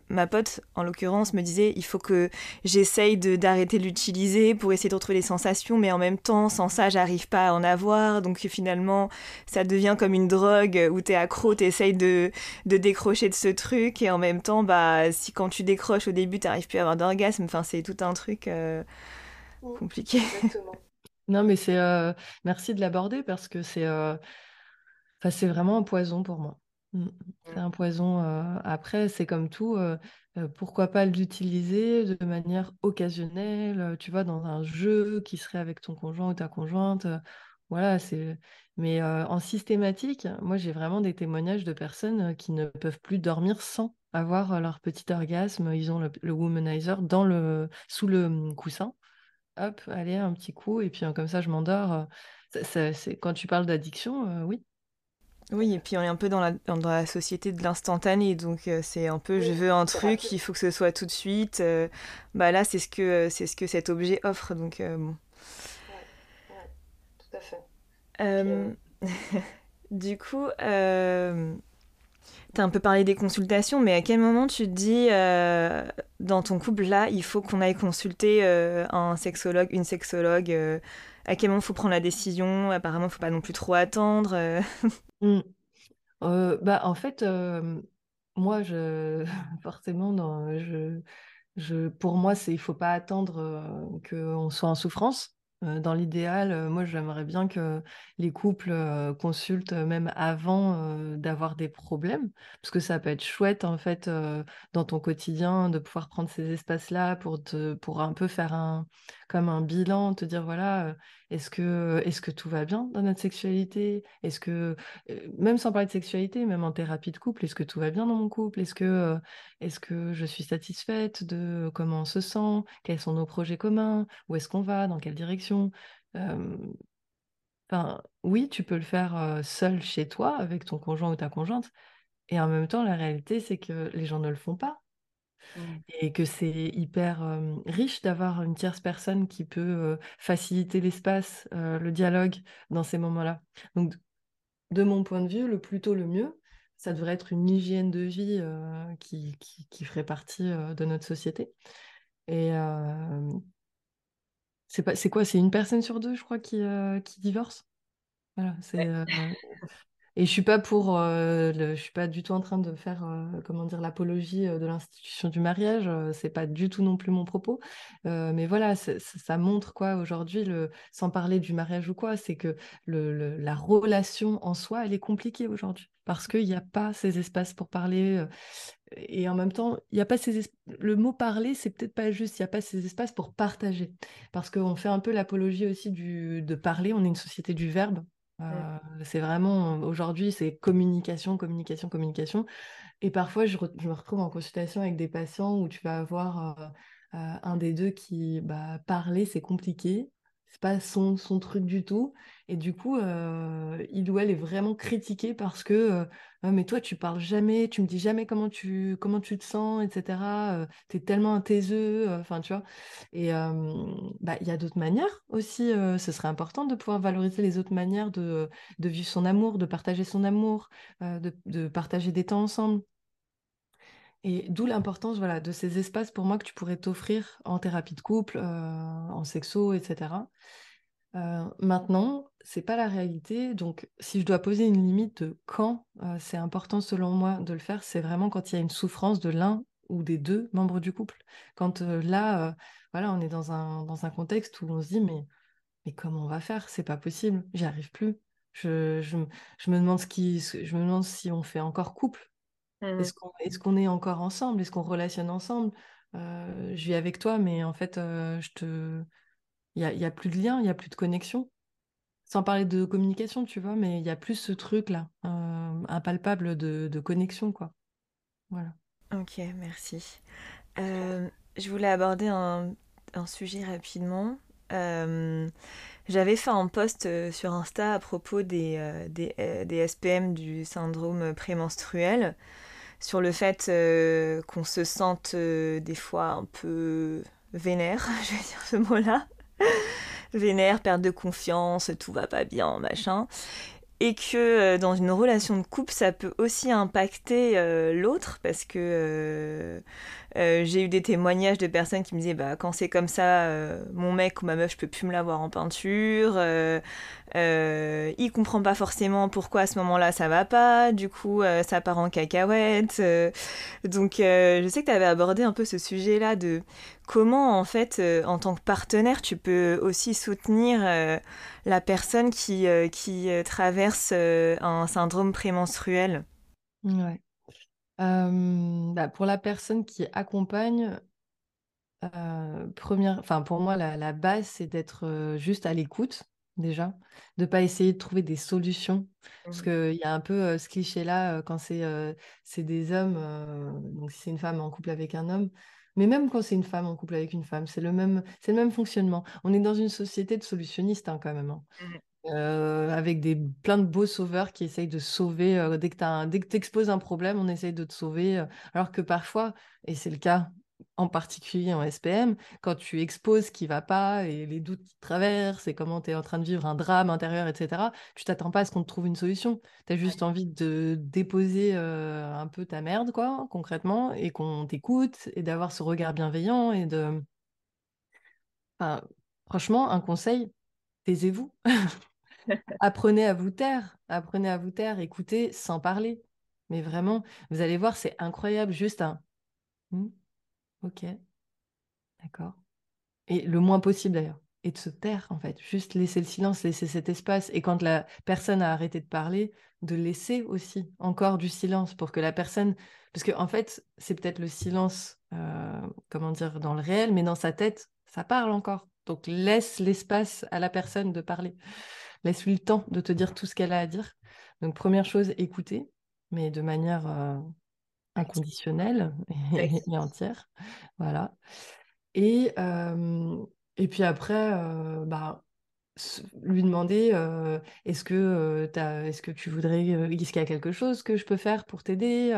ma pote en l'occurrence me disait il faut que j'essaye de d'arrêter de l'utiliser pour essayer de retrouver les sensations mais en même temps sans ça j'arrive pas à en avoir. Donc finalement ça devient comme une drogue où t'es accro t'essayes de de décrocher de ce truc et en même temps bah si quand tu décroches au début t'arrives plus à avoir d'orgasme. Enfin c'est tout un truc euh, compliqué. Exactement. Non, mais c'est euh, merci de l'aborder parce que c'est c'est vraiment un poison pour moi. Mm. C'est un poison. Euh, après, c'est comme tout. Euh, euh, pourquoi pas l'utiliser de manière occasionnelle, tu vois, dans un jeu qui serait avec ton conjoint ou ta conjointe. voilà, c'est. Mais en systématique, moi, j'ai vraiment des témoignages de personnes qui ne peuvent plus dormir sans avoir leur petit orgasme. Ils ont le, womanizer dans le, sous le hum, coussin. Hop, allez, un petit coup, et puis comme ça, je m'endors. c'est, quand tu parles d'addiction, oui, oui, et puis on est un peu dans la, dans la société de l'instantané, donc euh, c'est un peu je veux un truc, il faut que ce soit tout de suite. euh, bah là, c'est ce que euh, c'est ce que cet objet offre, donc euh, bon. Ouais, ouais, tout à fait. Puis, du coup, euh, t'as un peu parlé des consultations, mais à quel moment tu te dis dans ton couple là, il faut qu'on aille consulter un sexologue, une sexologue, à quel moment faut prendre la décision? Apparemment, faut pas non plus trop attendre. euh. mm. Euh, bah, en fait, euh, moi, je, forcément, pour moi, c'est, il faut pas attendre qu'on soit en souffrance. Dans l'idéal, moi, j'aimerais bien que les couples consultent même avant d'avoir des problèmes, parce que ça peut être chouette, en fait, dans ton quotidien, de pouvoir prendre ces espaces-là pour te, pour un peu faire un, comme un bilan, te dire, voilà, est-ce que, est-ce que tout va bien dans notre sexualité? Est-ce que euh, même sans parler de sexualité, même en thérapie de couple, est-ce que tout va bien dans mon couple? Est-ce que, euh, est-ce que je suis satisfaite de comment on se sent? Quels sont nos projets communs? Où est-ce qu'on va? Dans quelle direction? Euh, oui, tu peux le faire euh, seul chez toi, avec ton conjoint ou ta conjointe, et en même temps, la réalité, c'est que les gens ne le font pas, Mm. et que c'est hyper euh, riche d'avoir une tierce personne qui peut euh, faciliter l'espace, euh, le dialogue dans ces moments-là. Donc, de mon point de vue, le plus tôt le mieux, ça devrait être une hygiène de vie qui, qui, qui ferait partie de notre société. Et c'est c'est quoi? C'est une personne sur deux, je crois, qui, qui divorce? Voilà, c'est euh, et je suis pas pour, euh, je suis pas du tout en train de faire, euh, comment dire, l'apologie euh, de l'institution du mariage. c'est pas du tout non plus mon propos. Mais voilà, ça montre quoi aujourd'hui, sans parler du mariage ou quoi, c'est que la relation en soi, elle est compliquée aujourd'hui parce qu'il n'y a pas ces espaces pour parler. et en même temps, il y a pas ces es- le mot parler, c'est peut-être pas juste. Il n'y a pas ces espaces pour partager parce qu'on fait un peu l'apologie aussi de parler. On est une société du verbe. C'est vraiment, aujourd'hui, c'est communication, communication, communication. Et parfois, je, me retrouve en consultation avec des patients où tu vas avoir un des deux qui, bah, parler, c'est compliqué. C'est pas son, son truc du tout. Et du coup, euh, il ou elle est vraiment critiqué parce que, euh, mais toi, tu parles jamais, tu me dis jamais comment tu, comment tu te sens, etc. Euh, t'es tellement un taiseux, euh, enfin, tu vois. Et bah, il y a d'autres manières aussi. ce serait important de pouvoir valoriser les autres manières de, de vivre son amour, de partager son amour, de, de partager des temps ensemble. Et d'où l'importance, voilà, de ces espaces pour moi que tu pourrais t'offrir en thérapie de couple, euh, en sexo, etc. Euh, maintenant, c'est pas la réalité. Donc, si je dois poser une limite de quand euh, c'est important selon moi de le faire, c'est vraiment quand il y a une souffrance de l'un ou des deux membres du couple. Quand euh, là, voilà, on est dans un, dans un contexte où on se dit, mais, mais comment on va faire? C'est pas possible, j'y arrive plus. Je, je, je me demande ce qui, je me demande si on fait encore couple. Mm. Est-ce qu'on, est encore ensemble? Est-ce qu'on relationne ensemble? Euh, je vis avec toi, mais en fait, euh, je te, il y a, y a plus de lien, il y a plus de connexion. Sans parler de communication, tu vois, mais il y a plus ce truc-là, euh, impalpable de, de connexion, quoi. Voilà. Ok, merci. Je voulais aborder un, un sujet rapidement. J'avais fait un post sur Insta à propos des, des, des SPM du syndrome prémenstruel, sur le fait qu'on se sente des fois un peu vénère, je vais dire ce mot-là. vénère, perte de confiance, tout va pas bien, machin et que euh, dans une relation de couple, ça peut aussi impacter euh, l'autre parce que euh, j'ai eu des témoignages de personnes qui me disaient bah quand c'est comme ça, mon mec ou ma meuf, je peux plus me l'avoir en peinture. il comprend pas forcément pourquoi à ce moment-là ça va pas. Du coup, ça part en cacahuète. donc, je sais que tu avais abordé un peu ce sujet-là de comment en fait, en tant que partenaire, tu peux aussi soutenir la personne qui, euh, qui euh, traverse euh, un syndrome prémenstruel Ouais. Bah, pour la personne qui accompagne, première, enfin pour moi la, la base c'est d'être juste à l'écoute déjà, de pas essayer de trouver des solutions, parce mmh. qu'il y a un peu ce cliché-là quand c'est c'est des hommes, donc si c'est une femme en couple avec un homme, mais même quand c'est une femme en couple avec une femme, c'est le même, c'est le même fonctionnement. On est dans une société de solutionnistes hein, quand même. Hein. Euh, avec des, plein de beaux sauveurs qui essayent de sauver. Euh, dès que tu exposes un problème, on essaye de te sauver. Euh, alors que parfois, et c'est le cas en particulier en SPM, quand tu exposes ce qui va pas et les doutes qui te traversent et comment tu es en train de vivre un drame intérieur, etc., tu t'attends pas à ce qu'on te trouve une solution. Tu as juste envie de déposer euh, un peu ta merde, quoi, concrètement, et qu'on t'écoute et d'avoir ce regard bienveillant et de. franchement, un conseil, taisez-vous. apprenez à vous taire, apprenez à vous taire, écoutez sans parler. Mais vraiment, vous allez voir, c'est incroyable, juste un. Hmm, Ok. D'accord. Et le moins possible d'ailleurs. Et de se taire, en fait. Juste laisser le silence, laisser cet espace. Et quand la personne a arrêté de parler, de laisser aussi encore du silence pour que la personne. Parce qu'en en fait, c'est peut-être le silence, euh, comment dire, dans le réel, mais dans sa tête, ça parle encore. Donc laisse l'espace à la personne de parler. Laisse-lui le temps de te dire tout ce qu'elle a à dire. Donc première chose, écouter, mais de manière euh, inconditionnelle et, entière. Voilà. Et, et puis après, bah, lui demander est-ce que, est-ce que tu voudrais, est-ce qu'il y a quelque chose que je peux faire pour t'aider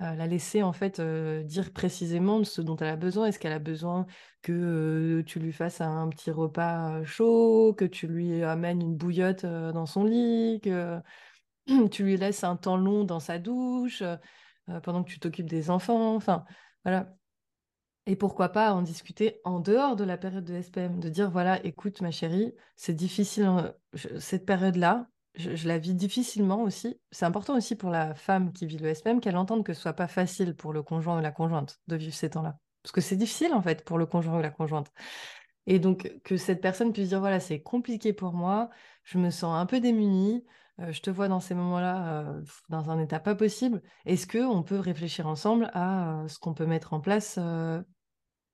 la laisser en fait dire précisément ce dont elle a besoin. Est-ce qu'elle a besoin que tu lui fasses un petit repas chaud, que tu lui amènes une bouillotte dans son lit, que tu lui laisses un temps long dans sa douche euh, pendant que tu t'occupes des enfants? Enfin, voilà. Et pourquoi pas en discuter en dehors de la période de SPM, de dire voilà, écoute ma chérie, c'est difficile cette période-là, je, la vis difficilement aussi. C'est important aussi pour la femme qui vit le SPM qu'elle entende que ce soit pas facile pour le conjoint ou la conjointe de vivre ces temps-là. Parce que c'est difficile en fait pour le conjoint ou la conjointe. Et donc que cette personne puisse dire voilà, c'est compliqué pour moi, je me sens un peu démunie, euh, je te vois dans ces moments-là euh, dans un état pas possible. Est-ce que on peut réfléchir ensemble à euh, ce qu'on peut mettre en place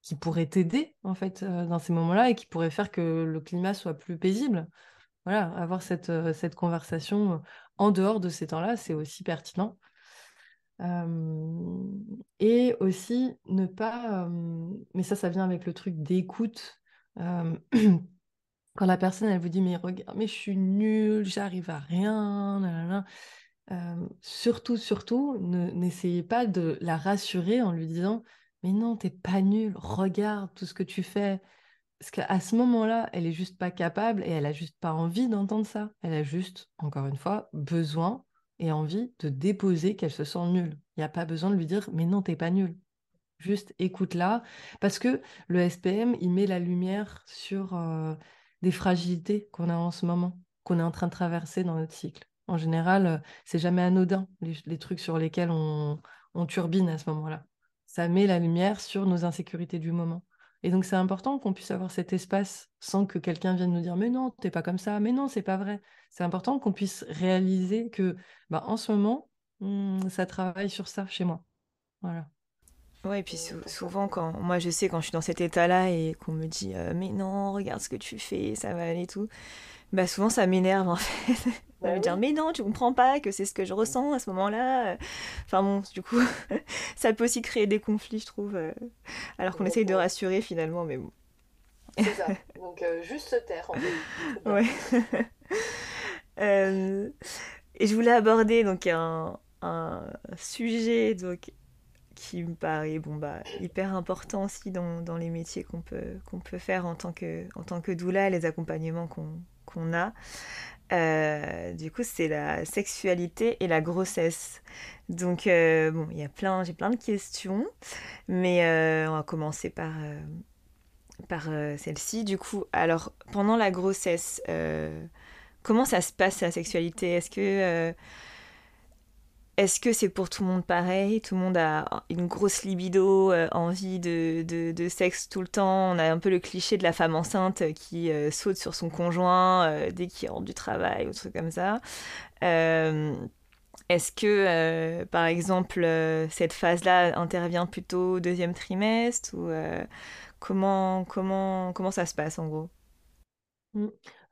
qui pourrait t'aider en fait dans ces moments-là et qui pourrait faire que le climat soit plus paisible? Voilà, avoir cette, cette conversation en dehors de ces temps-là, c'est aussi pertinent. et aussi ne pas, mais ça, ça vient avec le truc d'écoute. Quand la personne, elle vous dit, mais regarde, mais je suis nulle, j'arrive à rien, euh, surtout, surtout, n'essayez pas de la rassurer en lui disant, mais non, t'es pas nulle, regarde tout ce que tu fais. Parce qu'à ce moment-là, elle est juste pas capable et elle a juste pas envie d'entendre ça. Elle a juste, encore une fois, besoin et envie de déposer qu'elle se sent nulle. Il n'y a pas besoin de lui dire, mais non, t'es pas nulle. Juste écoute-la. Parce que le SPM, il met la lumière sur euh, des fragilités qu'on a en ce moment, qu'on est en train de traverser dans notre cycle. En général, euh, c'est jamais anodin, les, trucs sur lesquels on, turbine à ce moment-là. Ça met la lumière sur nos insécurités du moment. Et donc, c'est important qu'on puisse avoir cet espace sans que quelqu'un vienne nous dire Mais non, t'es pas comme ça, mais non, c'est pas vrai. C'est important qu'on puisse réaliser que, bah, en ce moment, hmm, ça travaille sur ça chez moi. Voilà. Ouais, et puis souvent, quand moi je sais quand je suis dans cet état-là et qu'on me dit euh, mais non, regarde ce que tu fais, ça va aller et tout, bah souvent ça m'énerve en fait. Ça bah veut dire mais non, tu comprends pas que c'est ce que je ressens à ce moment-là. Enfin bon, du coup, ça peut aussi créer des conflits, je trouve, euh, alors qu'on essaye de rassurer finalement, mais bon. C'est ça. Donc juste se taire en fait. Ouais. Euh, et je voulais aborder donc un, un sujet donc qui me paraît bon bah hyper important aussi dans, dans les métiers qu'on peut qu'on peut faire en tant que en tant que doula, les accompagnements qu'on qu'on a. Euh, du coup, c'est la sexualité et la grossesse. Donc, euh, bon, il y a plein, j'ai plein de questions, mais euh, on va commencer par, par celle-ci. Du coup, alors, pendant la grossesse, comment ça se passe la sexualité? Est-ce que, est-ce que c'est pour tout le monde pareil? Tout le monde a une grosse libido, euh, envie de, sexe tout le temps. On a un peu le cliché de la femme enceinte qui euh, saute sur son conjoint euh, dès qu'il rentre du travail ou truc comme ça. Euh, est-ce que, euh, par exemple, euh, cette phase-là intervient plutôt au deuxième trimestre euh, comment, comment, comment ça se passe en gros?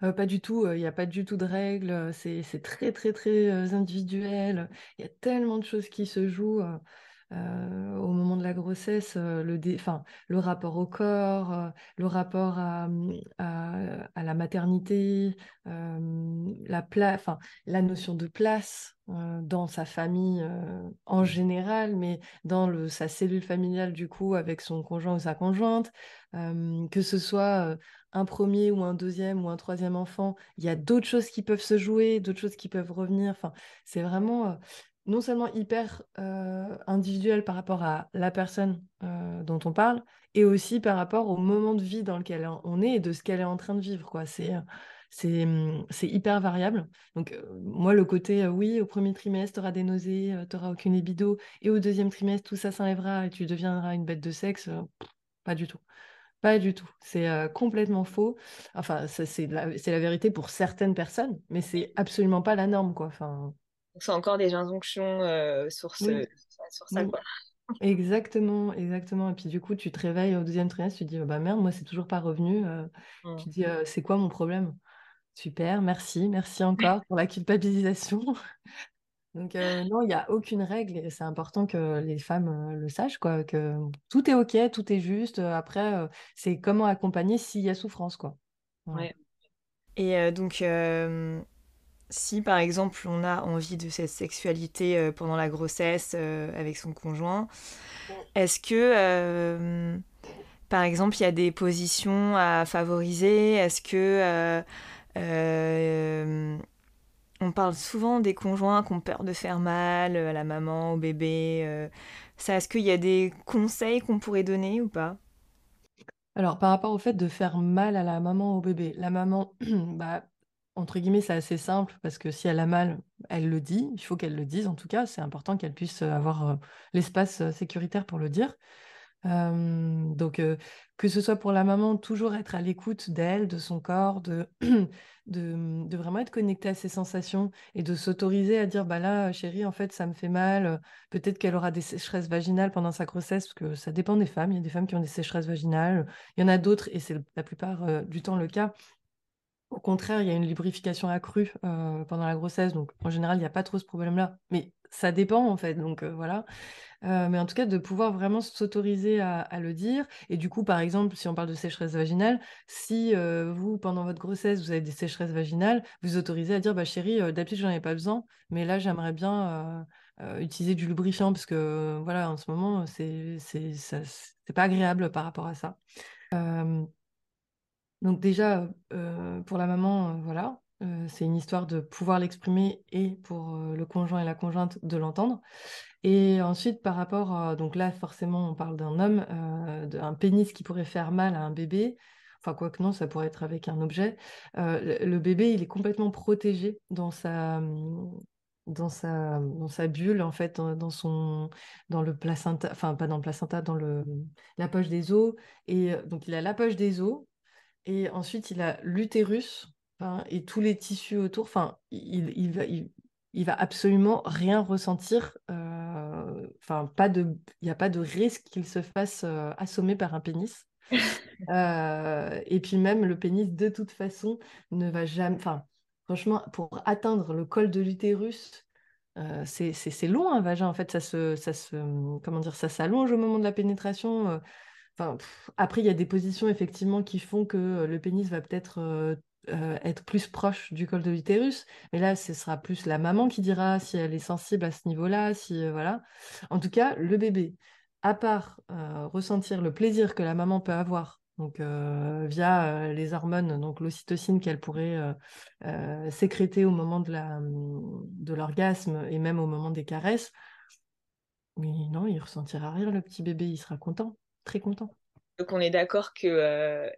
Euh, pas du tout, il n'y a pas du tout de règles, euh, c'est c'est très très très euh, individuel. Il y a tellement de choses qui se jouent euh, euh, au moment de la grossesse, euh, le, dé- le rapport au corps, euh, le rapport à, à, à la maternité, euh, la pla- la notion de place euh, dans sa famille euh, en général, mais dans le, sa cellule familiale du coup avec son conjoint ou sa conjointe, euh, que ce soit euh, un premier ou un deuxième ou un troisième enfant, il y a d'autres choses qui peuvent se jouer, d'autres choses qui peuvent revenir. Enfin, c'est vraiment euh, non seulement hyper euh, individuel par rapport à la personne euh, dont on parle, et aussi par rapport au moment de vie dans lequel on est et de ce qu'elle est en train de vivre, quoi. C'est, c'est, hum, c'est hyper variable. Donc, moi, le côté, oui, au premier trimestre, tu auras des nausées, tu n'auras aucune libido, et au deuxième trimestre, tout ça s'enlèvera et tu deviendras une bête de sexe, pas du tout. Pas du tout. C'est euh, complètement faux. Enfin, c'est la, vérité pour certaines personnes, mais c'est absolument pas la norme, quoi. Enfin, c'est encore des injonctions euh, sur ce, oui, sur ça, oui, quoi. exactement, exactement. Et puis du coup, tu te réveilles au deuxième trimestre, tu te dis, bah merde, moi, c'est toujours pas revenu. Euh, tu Mm. te dis, c'est quoi mon problème? Super, merci, merci encore pour la culpabilisation. Donc euh, non, il n'y a aucune règle et c'est important que les femmes euh, le sachent, quoi, que tout est OK, tout est juste. Après, euh, c'est comment accompagner s'il y a souffrance, quoi. Voilà. Ouais. Et donc, si par exemple on a envie de cette sexualité pendant la grossesse avec son conjoint, est-ce que, par exemple, il y a des positions à favoriser? Est-ce que on parle souvent des conjoints qui ont peur de faire mal à la maman, au bébé. euh, ça, est-ce qu'il y a des conseils qu'on pourrait donner ou pas? Alors, par rapport au fait de faire mal à la maman au bébé, la maman, bah, entre guillemets, c'est assez simple parce que si elle a mal, elle le dit. Il faut qu'elle le dise, en tout cas. C'est important qu'elle puisse euh, avoir euh, l'espace euh, sécuritaire pour le dire. Donc, que ce soit pour la maman, toujours être à l'écoute d'elle, de son corps, de, de, vraiment être connectée à ses sensations et de s'autoriser à dire, bah là, chérie, en fait, ça me fait mal. Peut-être qu'elle aura des sécheresses vaginales pendant sa grossesse, parce que ça dépend des femmes. Il y a des femmes qui ont des sécheresses vaginales. Il y en a d'autres, et c'est la plupart du temps le cas. Au contraire, il y a une lubrification accrue pendant la grossesse, donc en général, il n'y a pas trop ce problème-là. Mais ça dépend en fait, donc voilà. Euh, mais en tout cas, de pouvoir vraiment s'autoriser à, le dire. Et du coup, par exemple, si on parle de sécheresse vaginale, si euh, vous, pendant votre grossesse, vous avez des sécheresses vaginales, vous autorisez à dire, bah chérie, euh, d'habitude, j'en ai pas besoin, mais là, j'aimerais bien euh, utiliser du lubrifiant parce que, voilà, en ce moment, c'est pas agréable par rapport à ça. Donc déjà, pour la maman, voilà, euh, c'est une histoire de pouvoir l'exprimer et pour euh, le conjoint et la conjointe de l'entendre. Et ensuite, par rapport. Donc là, forcément, on parle d'un homme, euh, d'un pénis qui pourrait faire mal à un bébé. Enfin, quoi que non, ça pourrait être avec un objet. Le, bébé, il est complètement protégé dans sa... hum, Dans sa, dans sa bulle, en fait, dans, son, dans le placenta, enfin, pas dans le placenta, dans le, la poche des os. Et donc, il a la poche des os, et ensuite, il a l'utérus et tous les tissus autour. Enfin, il, il va, il, il va absolument rien ressentir. euh, Enfin, pas de, il n'y a pas de risque qu'il se fasse euh, assommer par un pénis. Euh, et puis même le pénis, de toute façon, ne va jamais. Enfin, franchement, pour atteindre le col de l'utérus, euh, c'est long un vagin. En fait, ça se, ça se, comment dire, ça s'allonge au moment de la pénétration. enfin, après, il y a des positions effectivement qui font que le pénis va peut-être être plus proche du col de l'utérus. Mais là, ce sera plus la maman qui dira si elle est sensible à ce niveau-là, si voilà. En tout cas, le bébé, à part ressentir le plaisir que la maman peut avoir donc via les hormones, donc l'ocytocine qu'elle pourrait sécréter au moment de la, de l'orgasme et même au moment des caresses. Mais non, il ressentira rien, le petit bébé, il sera content, très content. Donc on est d'accord que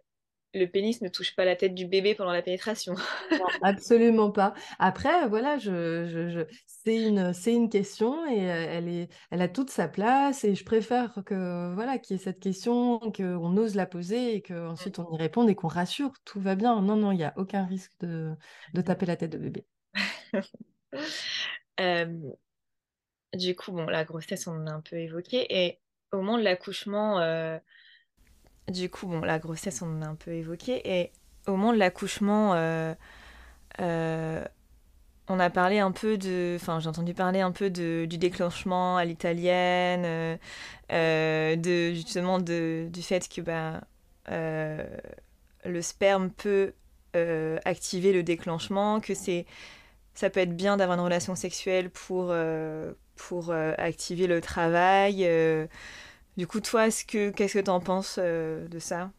le pénis ne touche pas la tête du bébé pendant la pénétration. absolument pas. Après, voilà, je, c'est une, c'est une question et euh, elle, est, elle a toute sa place et je préfère que voilà qu'il y ait cette question, qu'on ose la poser et qu'ensuite on y réponde et qu'on rassure, tout va bien. Non, non, il n'y a aucun risque de, taper la tête de bébé. Euh, du coup, bon, la grossesse, on l'a un peu évoqué et au moment de l'accouchement, euh, du coup, bon, la grossesse, on en a un peu évoqué. Et au moment de l'accouchement, euh, euh, on a parlé un peu de. Enfin, j'ai entendu parler un peu de, du déclenchement à l'italienne, euh, de, justement de, du fait que bah, le sperme peut activer le déclenchement, que c'est. Ça peut être bien d'avoir une relation sexuelle pour, pour activer le travail. Du coup, toi, ce que, qu'est-ce que tu en penses euh, de ça?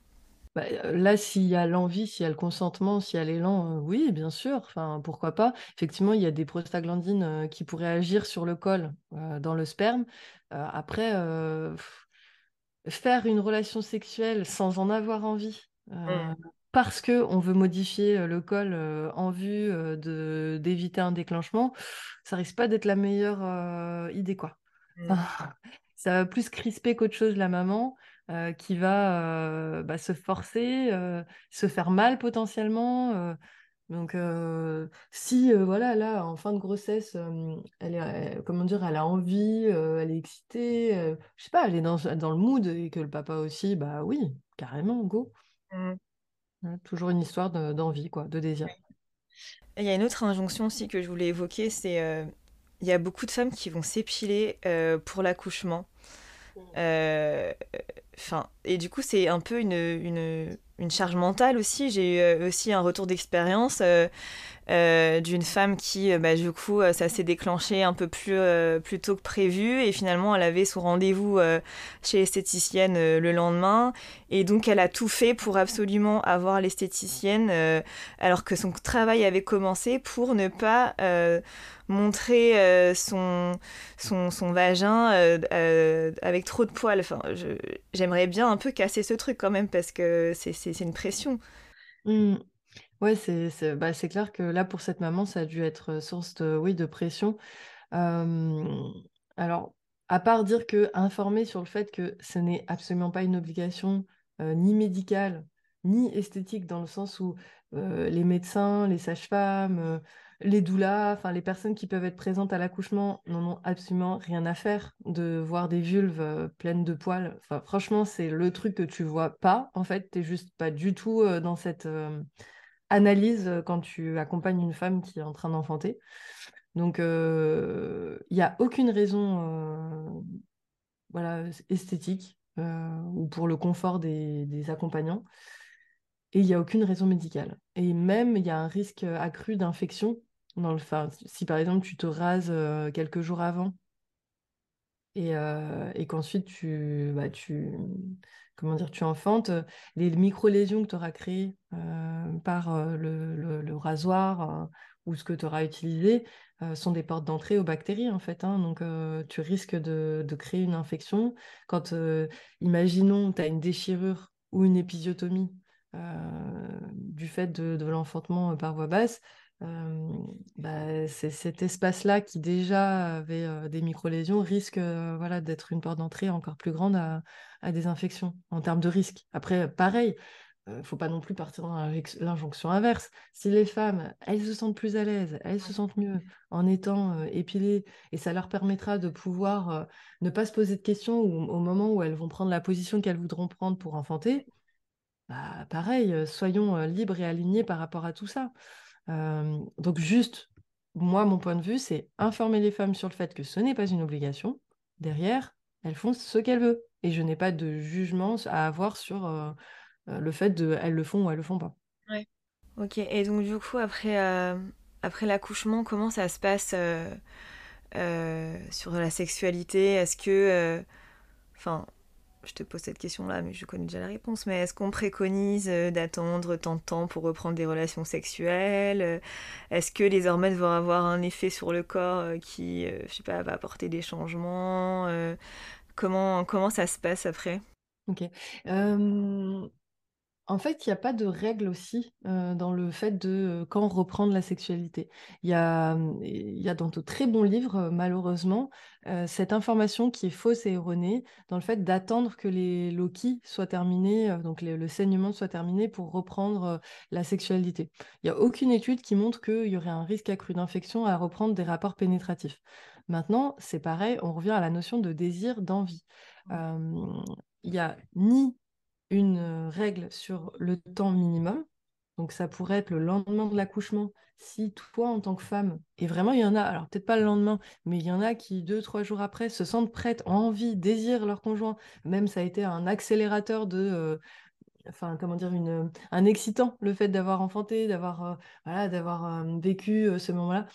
Bah, euh, Là, s'il y a l'envie, s'il y a le consentement, s'il y a l'élan, euh, oui, bien sûr. Enfin, pourquoi pas? Effectivement, il y a des prostaglandines qui pourraient agir sur le col dans le sperme. après, faire une relation sexuelle sans en avoir envie, mmh. parce que on veut modifier le col en vue de d'éviter un déclenchement, ça risque pas d'être la meilleure idée, quoi. Mmh. Ça va plus crisper qu'autre chose la maman euh, qui va euh, bah, se forcer, euh, se faire mal potentiellement. donc si voilà là en fin de grossesse, elle est comment dire, elle a envie, elle est excitée, je sais pas, elle est dans, dans le mood et que le papa aussi, bah oui, carrément, go. Mmh. toujours une histoire d'envie quoi, de désir. Il y a une autre injonction aussi que je voulais évoquer, c'est il y a beaucoup de femmes qui vont s'épiler euh, pour l'accouchement. Mm. Euh, et du coup, c'est un peu une, charge mentale aussi. J'ai eu euh, aussi un retour d'expérience d'une femme qui, bah, du coup, ça s'est déclenché un peu plus, plus tôt que prévu. Et finalement, elle avait son rendez-vous chez l'esthéticienne le lendemain. Et donc, elle a tout fait pour absolument avoir l'esthéticienne, alors que son travail avait commencé pour ne pas montrer euh, son, vagin euh, euh, avec trop de poils. Enfin, j'aimerais bien un peu casser ce truc quand même parce que c'est une pression. Mmh. Ouais, c'est bah, clair que là, pour cette maman, ça a dû être source de, oui, de pression. alors, à part dire que informer sur le fait que ce n'est absolument pas une obligation ni médicale, ni esthétique, dans le sens où les médecins, les sages-femmes, les doulas, enfin les personnes qui peuvent être présentes à l'accouchement n'en ont absolument rien à faire de voir des vulves euh, pleines de poils. Enfin, franchement, c'est le truc que tu vois pas. En fait, tu n'es juste pas du tout euh, dans cette euh, analyse quand tu accompagnes une femme qui est en train d'enfanter. Donc, il n'y a aucune raison voilà, esthétique ou pour le confort des accompagnants. Et il n'y a aucune raison médicale. Et même, il y a un risque accru d'infection le, si par exemple tu te rases euh, quelques jours avant et, euh, qu'ensuite tu, bah, tu, comment dire, tu enfantes, les micro-lésions que tu auras créées euh, par le, rasoir ou ce que tu auras utilisé sont des portes d'entrée aux bactéries en fait. Hein. donc tu risques de, de, créer une infection. Quand, imaginons, tu as une déchirure ou une épisiotomie du fait de, de l'enfantement par voie basse, bah, c'est cet espace-là qui déjà avait des micro-lésions risque voilà, d'être une porte d'entrée encore plus grande à, des infections en termes de risque. Après, pareil, il ne faut pas non plus partir dans l'injonction inverse. Si les femmes, elles se sentent plus à l'aise, elles se sentent mieux en étant épilées, et ça leur permettra de pouvoir ne pas se poser de questions au moment où elles vont prendre la position qu'elles voudront prendre pour enfanter, bah, pareil, soyons libres et alignés par rapport à tout ça. Euh, donc juste, moi, mon point de vue, c'est informer les femmes sur le fait que ce n'est pas une obligation. Derrière, elles font ce qu'elles veulent. et je n'ai pas de jugement à avoir sur le fait de elles le font ou elles le font pas. Ouais. Ok, et donc du coup, après, après l'accouchement, comment ça se passe sur la sexualité? Est-ce que. Enfin, je te pose cette question-là, mais je connais déjà la réponse. Mais est-ce qu'on préconise euh, d'attendre tant de temps pour reprendre des relations sexuelles euh, Est-ce que les hormones vont avoir un effet sur le corps euh, qui, je sais pas, va apporter des changements comment, comment ça se passe après? Ok. En fait, il n'y a pas de règle aussi euh, dans le fait de euh, quand reprendre la sexualité. Il y a, il y a dans de très bons livres, euh, malheureusement, cette information qui est fausse et erronée dans le fait d'attendre que les Loki soient terminés, donc le saignement soit terminé pour reprendre la sexualité. Il n'y a aucune étude qui montre qu'il y aurait un risque accru d'infection à reprendre des rapports pénétratifs. Maintenant, c'est pareil, on revient à la notion de désir, d'envie. Il n'y a ni une euh, règle sur le temps minimum. Donc ça pourrait être le lendemain de l'accouchement. Si toi, en tant que femme, et vraiment il y en a, alors peut-être pas le lendemain, mais il y en a qui deux, trois jours après se sentent prêtes, envie, désirent leur conjoint. Même ça a été un accélérateur de, euh, enfin comment dire, un excitant, le fait d'avoir enfanté, d'avoir euh, voilà, d'avoir vécu ce moment-là.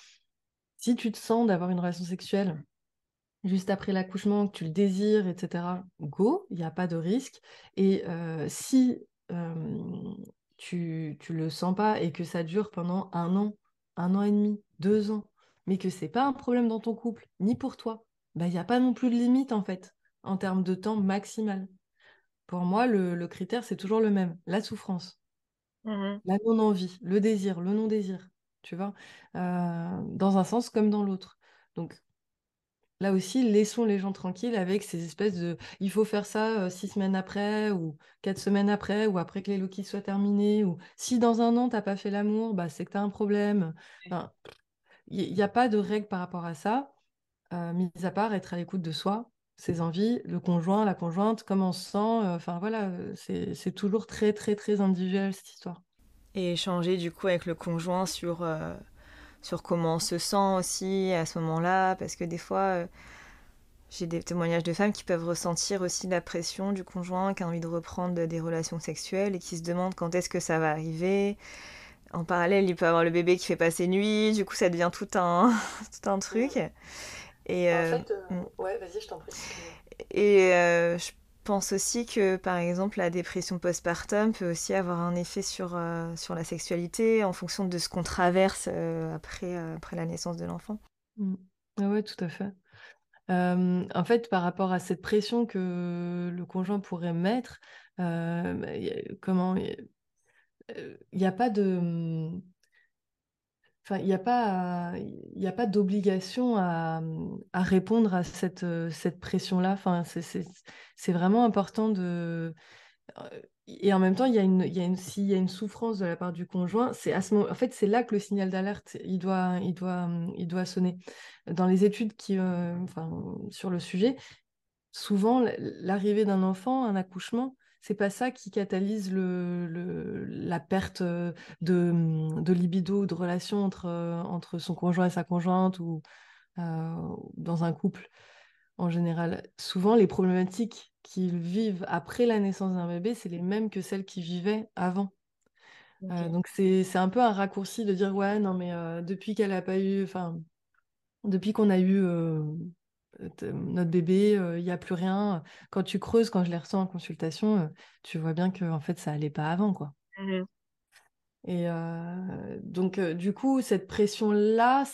Si tu te sens d'avoir une relation sexuelle juste après l'accouchement, que tu le désires, etc., go, il n'y a pas de risque. Et euh, si euh, tu ne le sens pas et que ça dure pendant un an, un an et demi, deux ans, mais que c'est pas un problème dans ton couple, ni pour toi, bah, il n'y a pas non plus de limite, en fait, en termes de temps maximal. Pour moi, le, critère, c'est toujours le même, la souffrance, mmh la non-envie, le désir, le non-désir, tu vois, euh, dans un sens comme dans l'autre. Donc, Là aussi, laissons les gens tranquilles avec ces espèces de il faut faire ça euh, six semaines après ou quatre semaines après ou après que les loquis soient terminés ou si dans un an tu n'as pas fait l'amour, bah, c'est que tu as un problème. il n'y a pas de règle par rapport à ça, euh, mis à part être à l'écoute de soi, ses envies, le conjoint, la conjointe, comment on se sent. Euh, enfin voilà, c'est toujours très très très individuel cette histoire. Et échanger du coup avec le conjoint sur sur comment on se sent aussi à ce moment-là, parce que des fois, euh, j'ai des témoignages de femmes qui peuvent ressentir aussi la pression du conjoint qui a envie de reprendre des relations sexuelles et qui se demandent quand est-ce que ça va arriver. En parallèle, il peut avoir le bébé qui fait passer nuit, du coup, ça devient tout un, tout un truc. Et, en euh, fait, euh, mm. ouais, vas-y, je t'en prie. Et je pense aussi que, par exemple, la dépression postpartum peut aussi avoir un effet sur, euh, sur la sexualité en fonction de ce qu'on traverse euh, après, euh, après la naissance de l'enfant. Mm. Ah tout à fait. en fait, par rapport à cette pression que le conjoint pourrait mettre, comment il n'y a pas de Enfin, il n'y a pas, il a pas d'obligation à, à, répondre à cette, pression-là. Enfin, c'est vraiment important de. Et en même temps, il y a une, il y a une, s'il y a une souffrance de la part du conjoint, c'est à ce moment, en fait, c'est là que le signal d'alerte, il doit, il doit, il doit sonner. Dans les études qui, enfin, sur le sujet, souvent, l'arrivée d'un enfant, un accouchement, c'est pas ça qui catalyse le, la perte de, de libido, de relation entre, entre son conjoint et sa conjointe ou euh, dans un couple en général. Souvent, les problématiques qu'ils vivent après la naissance d'un bébé, c'est les mêmes que celles qu'ils vivaient avant. Euh, donc c'est un peu un raccourci de dire ouais non mais euh, depuis qu'elle a pas eu enfin depuis qu'on a eu notre bébé, euh, il n'y a plus rien. Quand tu creuses, quand je les ressens en consultation, euh, tu vois bien que en fait, ça allait pas avant, quoi. Mmh Et euh, donc, du coup, cette pression-là,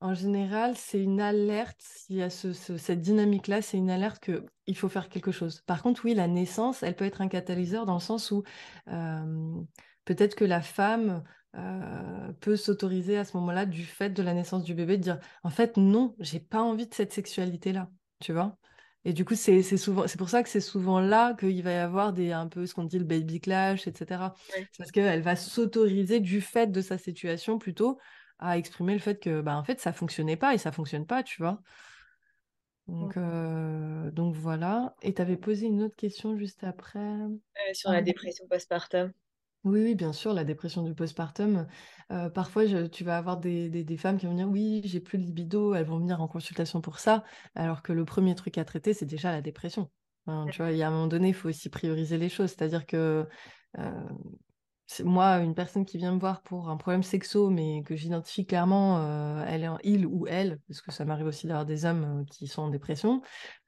en général, c'est une alerte. S'il y a cette dynamique-là, c'est une alerte qu'il faut faire quelque chose. Par contre, oui, la naissance, elle peut être un catalyseur dans le sens où peut-être que la femme euh, peut s'autoriser à ce moment-là, du fait de la naissance du bébé, de dire en fait, non, j'ai pas envie de cette sexualité-là, tu vois? Et du coup, c'est souvent, c'est pour ça que c'est souvent là qu'il va y avoir des, un peu ce qu'on dit le baby clash, etc. C'est parce qu'elle va s'autoriser du fait de sa situation plutôt à exprimer le fait que, bah, en fait, ça fonctionnait pas et ça fonctionne pas, tu vois? Donc, euh, donc voilà. Et tu avais posé une autre question juste après. Euh, sur la dépression postpartum. Oui, oui, bien sûr, la dépression du postpartum. Euh, parfois, tu vas avoir des, des- femmes qui vont dire, oui, j'ai plus de libido, elles vont venir en consultation pour ça, alors que le premier truc à traiter, c'est déjà la dépression. tu vois, il y a un moment donné, il faut aussi prioriser les choses. C'est-à-dire que moi, une personne qui vient me voir pour un problème sexo, mais que j'identifie clairement, euh, elle est en il ou elle, parce que ça m'arrive aussi d'avoir des hommes euh, qui sont en dépression,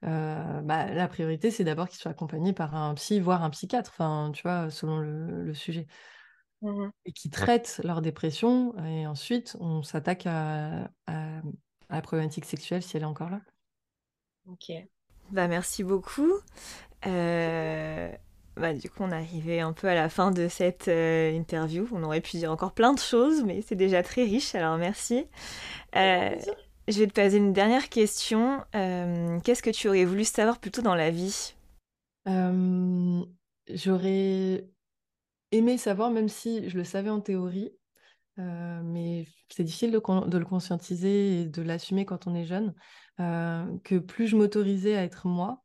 euh, bah, la priorité, c'est d'abord qu'ils soient accompagnés par un psy, voire un psychiatre, enfin, tu vois, selon le, sujet. Mmh et qui traitent leur dépression, et ensuite, on s'attaque à, à, la problématique sexuelle si elle est encore là. Ok. Bah, merci beaucoup. Euh... Bah, du coup, on est arrivé un peu à la fin de cette euh, interview. On aurait pu dire encore plein de choses, mais c'est déjà très riche, alors merci. Euh, je vais te poser une dernière question. Euh, qu'est-ce que tu aurais voulu savoir plutôt dans la vie? J'aurais aimé savoir, même si je le savais en théorie, mais c'est difficile de, de, le conscientiser et de l'assumer quand on est jeune, que plus je m'autorisais à être moi,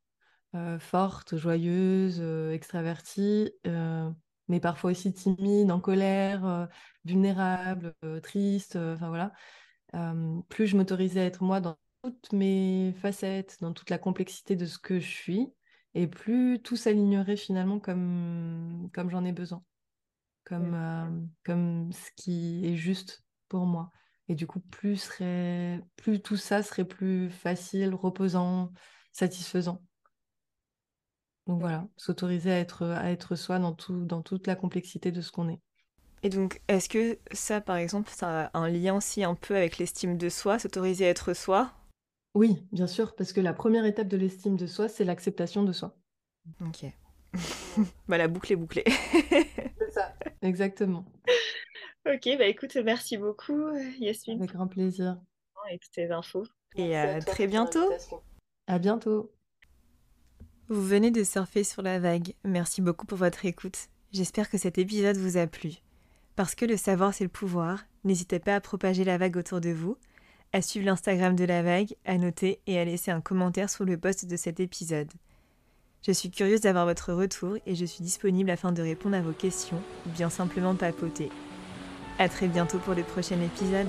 euh, forte, joyeuse, euh, extravertie, euh, mais parfois aussi timide, en colère, vulnérable, triste, enfin voilà. plus je m'autorisais à être moi dans toutes mes facettes, dans toute la complexité de ce que je suis, et plus tout s'alignerait finalement comme, comme j'en ai besoin, comme, comme ce qui est juste pour moi. Et du coup, plus, serait, plus tout ça serait plus facile, reposant, satisfaisant. Donc voilà, s'autoriser à être, à être soi dans, tout, dans toute la complexité de ce qu'on est. Et donc, est-ce que ça, par exemple, ça a un lien aussi un peu avec l'estime de soi, s'autoriser à être soi? Oui, bien sûr, parce que la première étape de l'estime de soi, c'est l'acceptation de soi. Ok. bah, la boucle est bouclée. c'est ça, exactement. Ok, bah écoute, merci beaucoup, Yasmine. Avec grand plaisir. Et toutes tes infos. Et à très bientôt. À bientôt. Vous venez de surfer sur la vague. Merci beaucoup pour votre écoute. J'espère que cet épisode vous a plu. Parce que le savoir c'est le pouvoir, n'hésitez pas à propager la vague autour de vous, à suivre l'Instagram de la vague, à noter et à laisser un commentaire sous le post de cet épisode. Je suis curieuse d'avoir votre retour et je suis disponible afin de répondre à vos questions ou bien simplement papoter. À très bientôt pour le prochain épisode.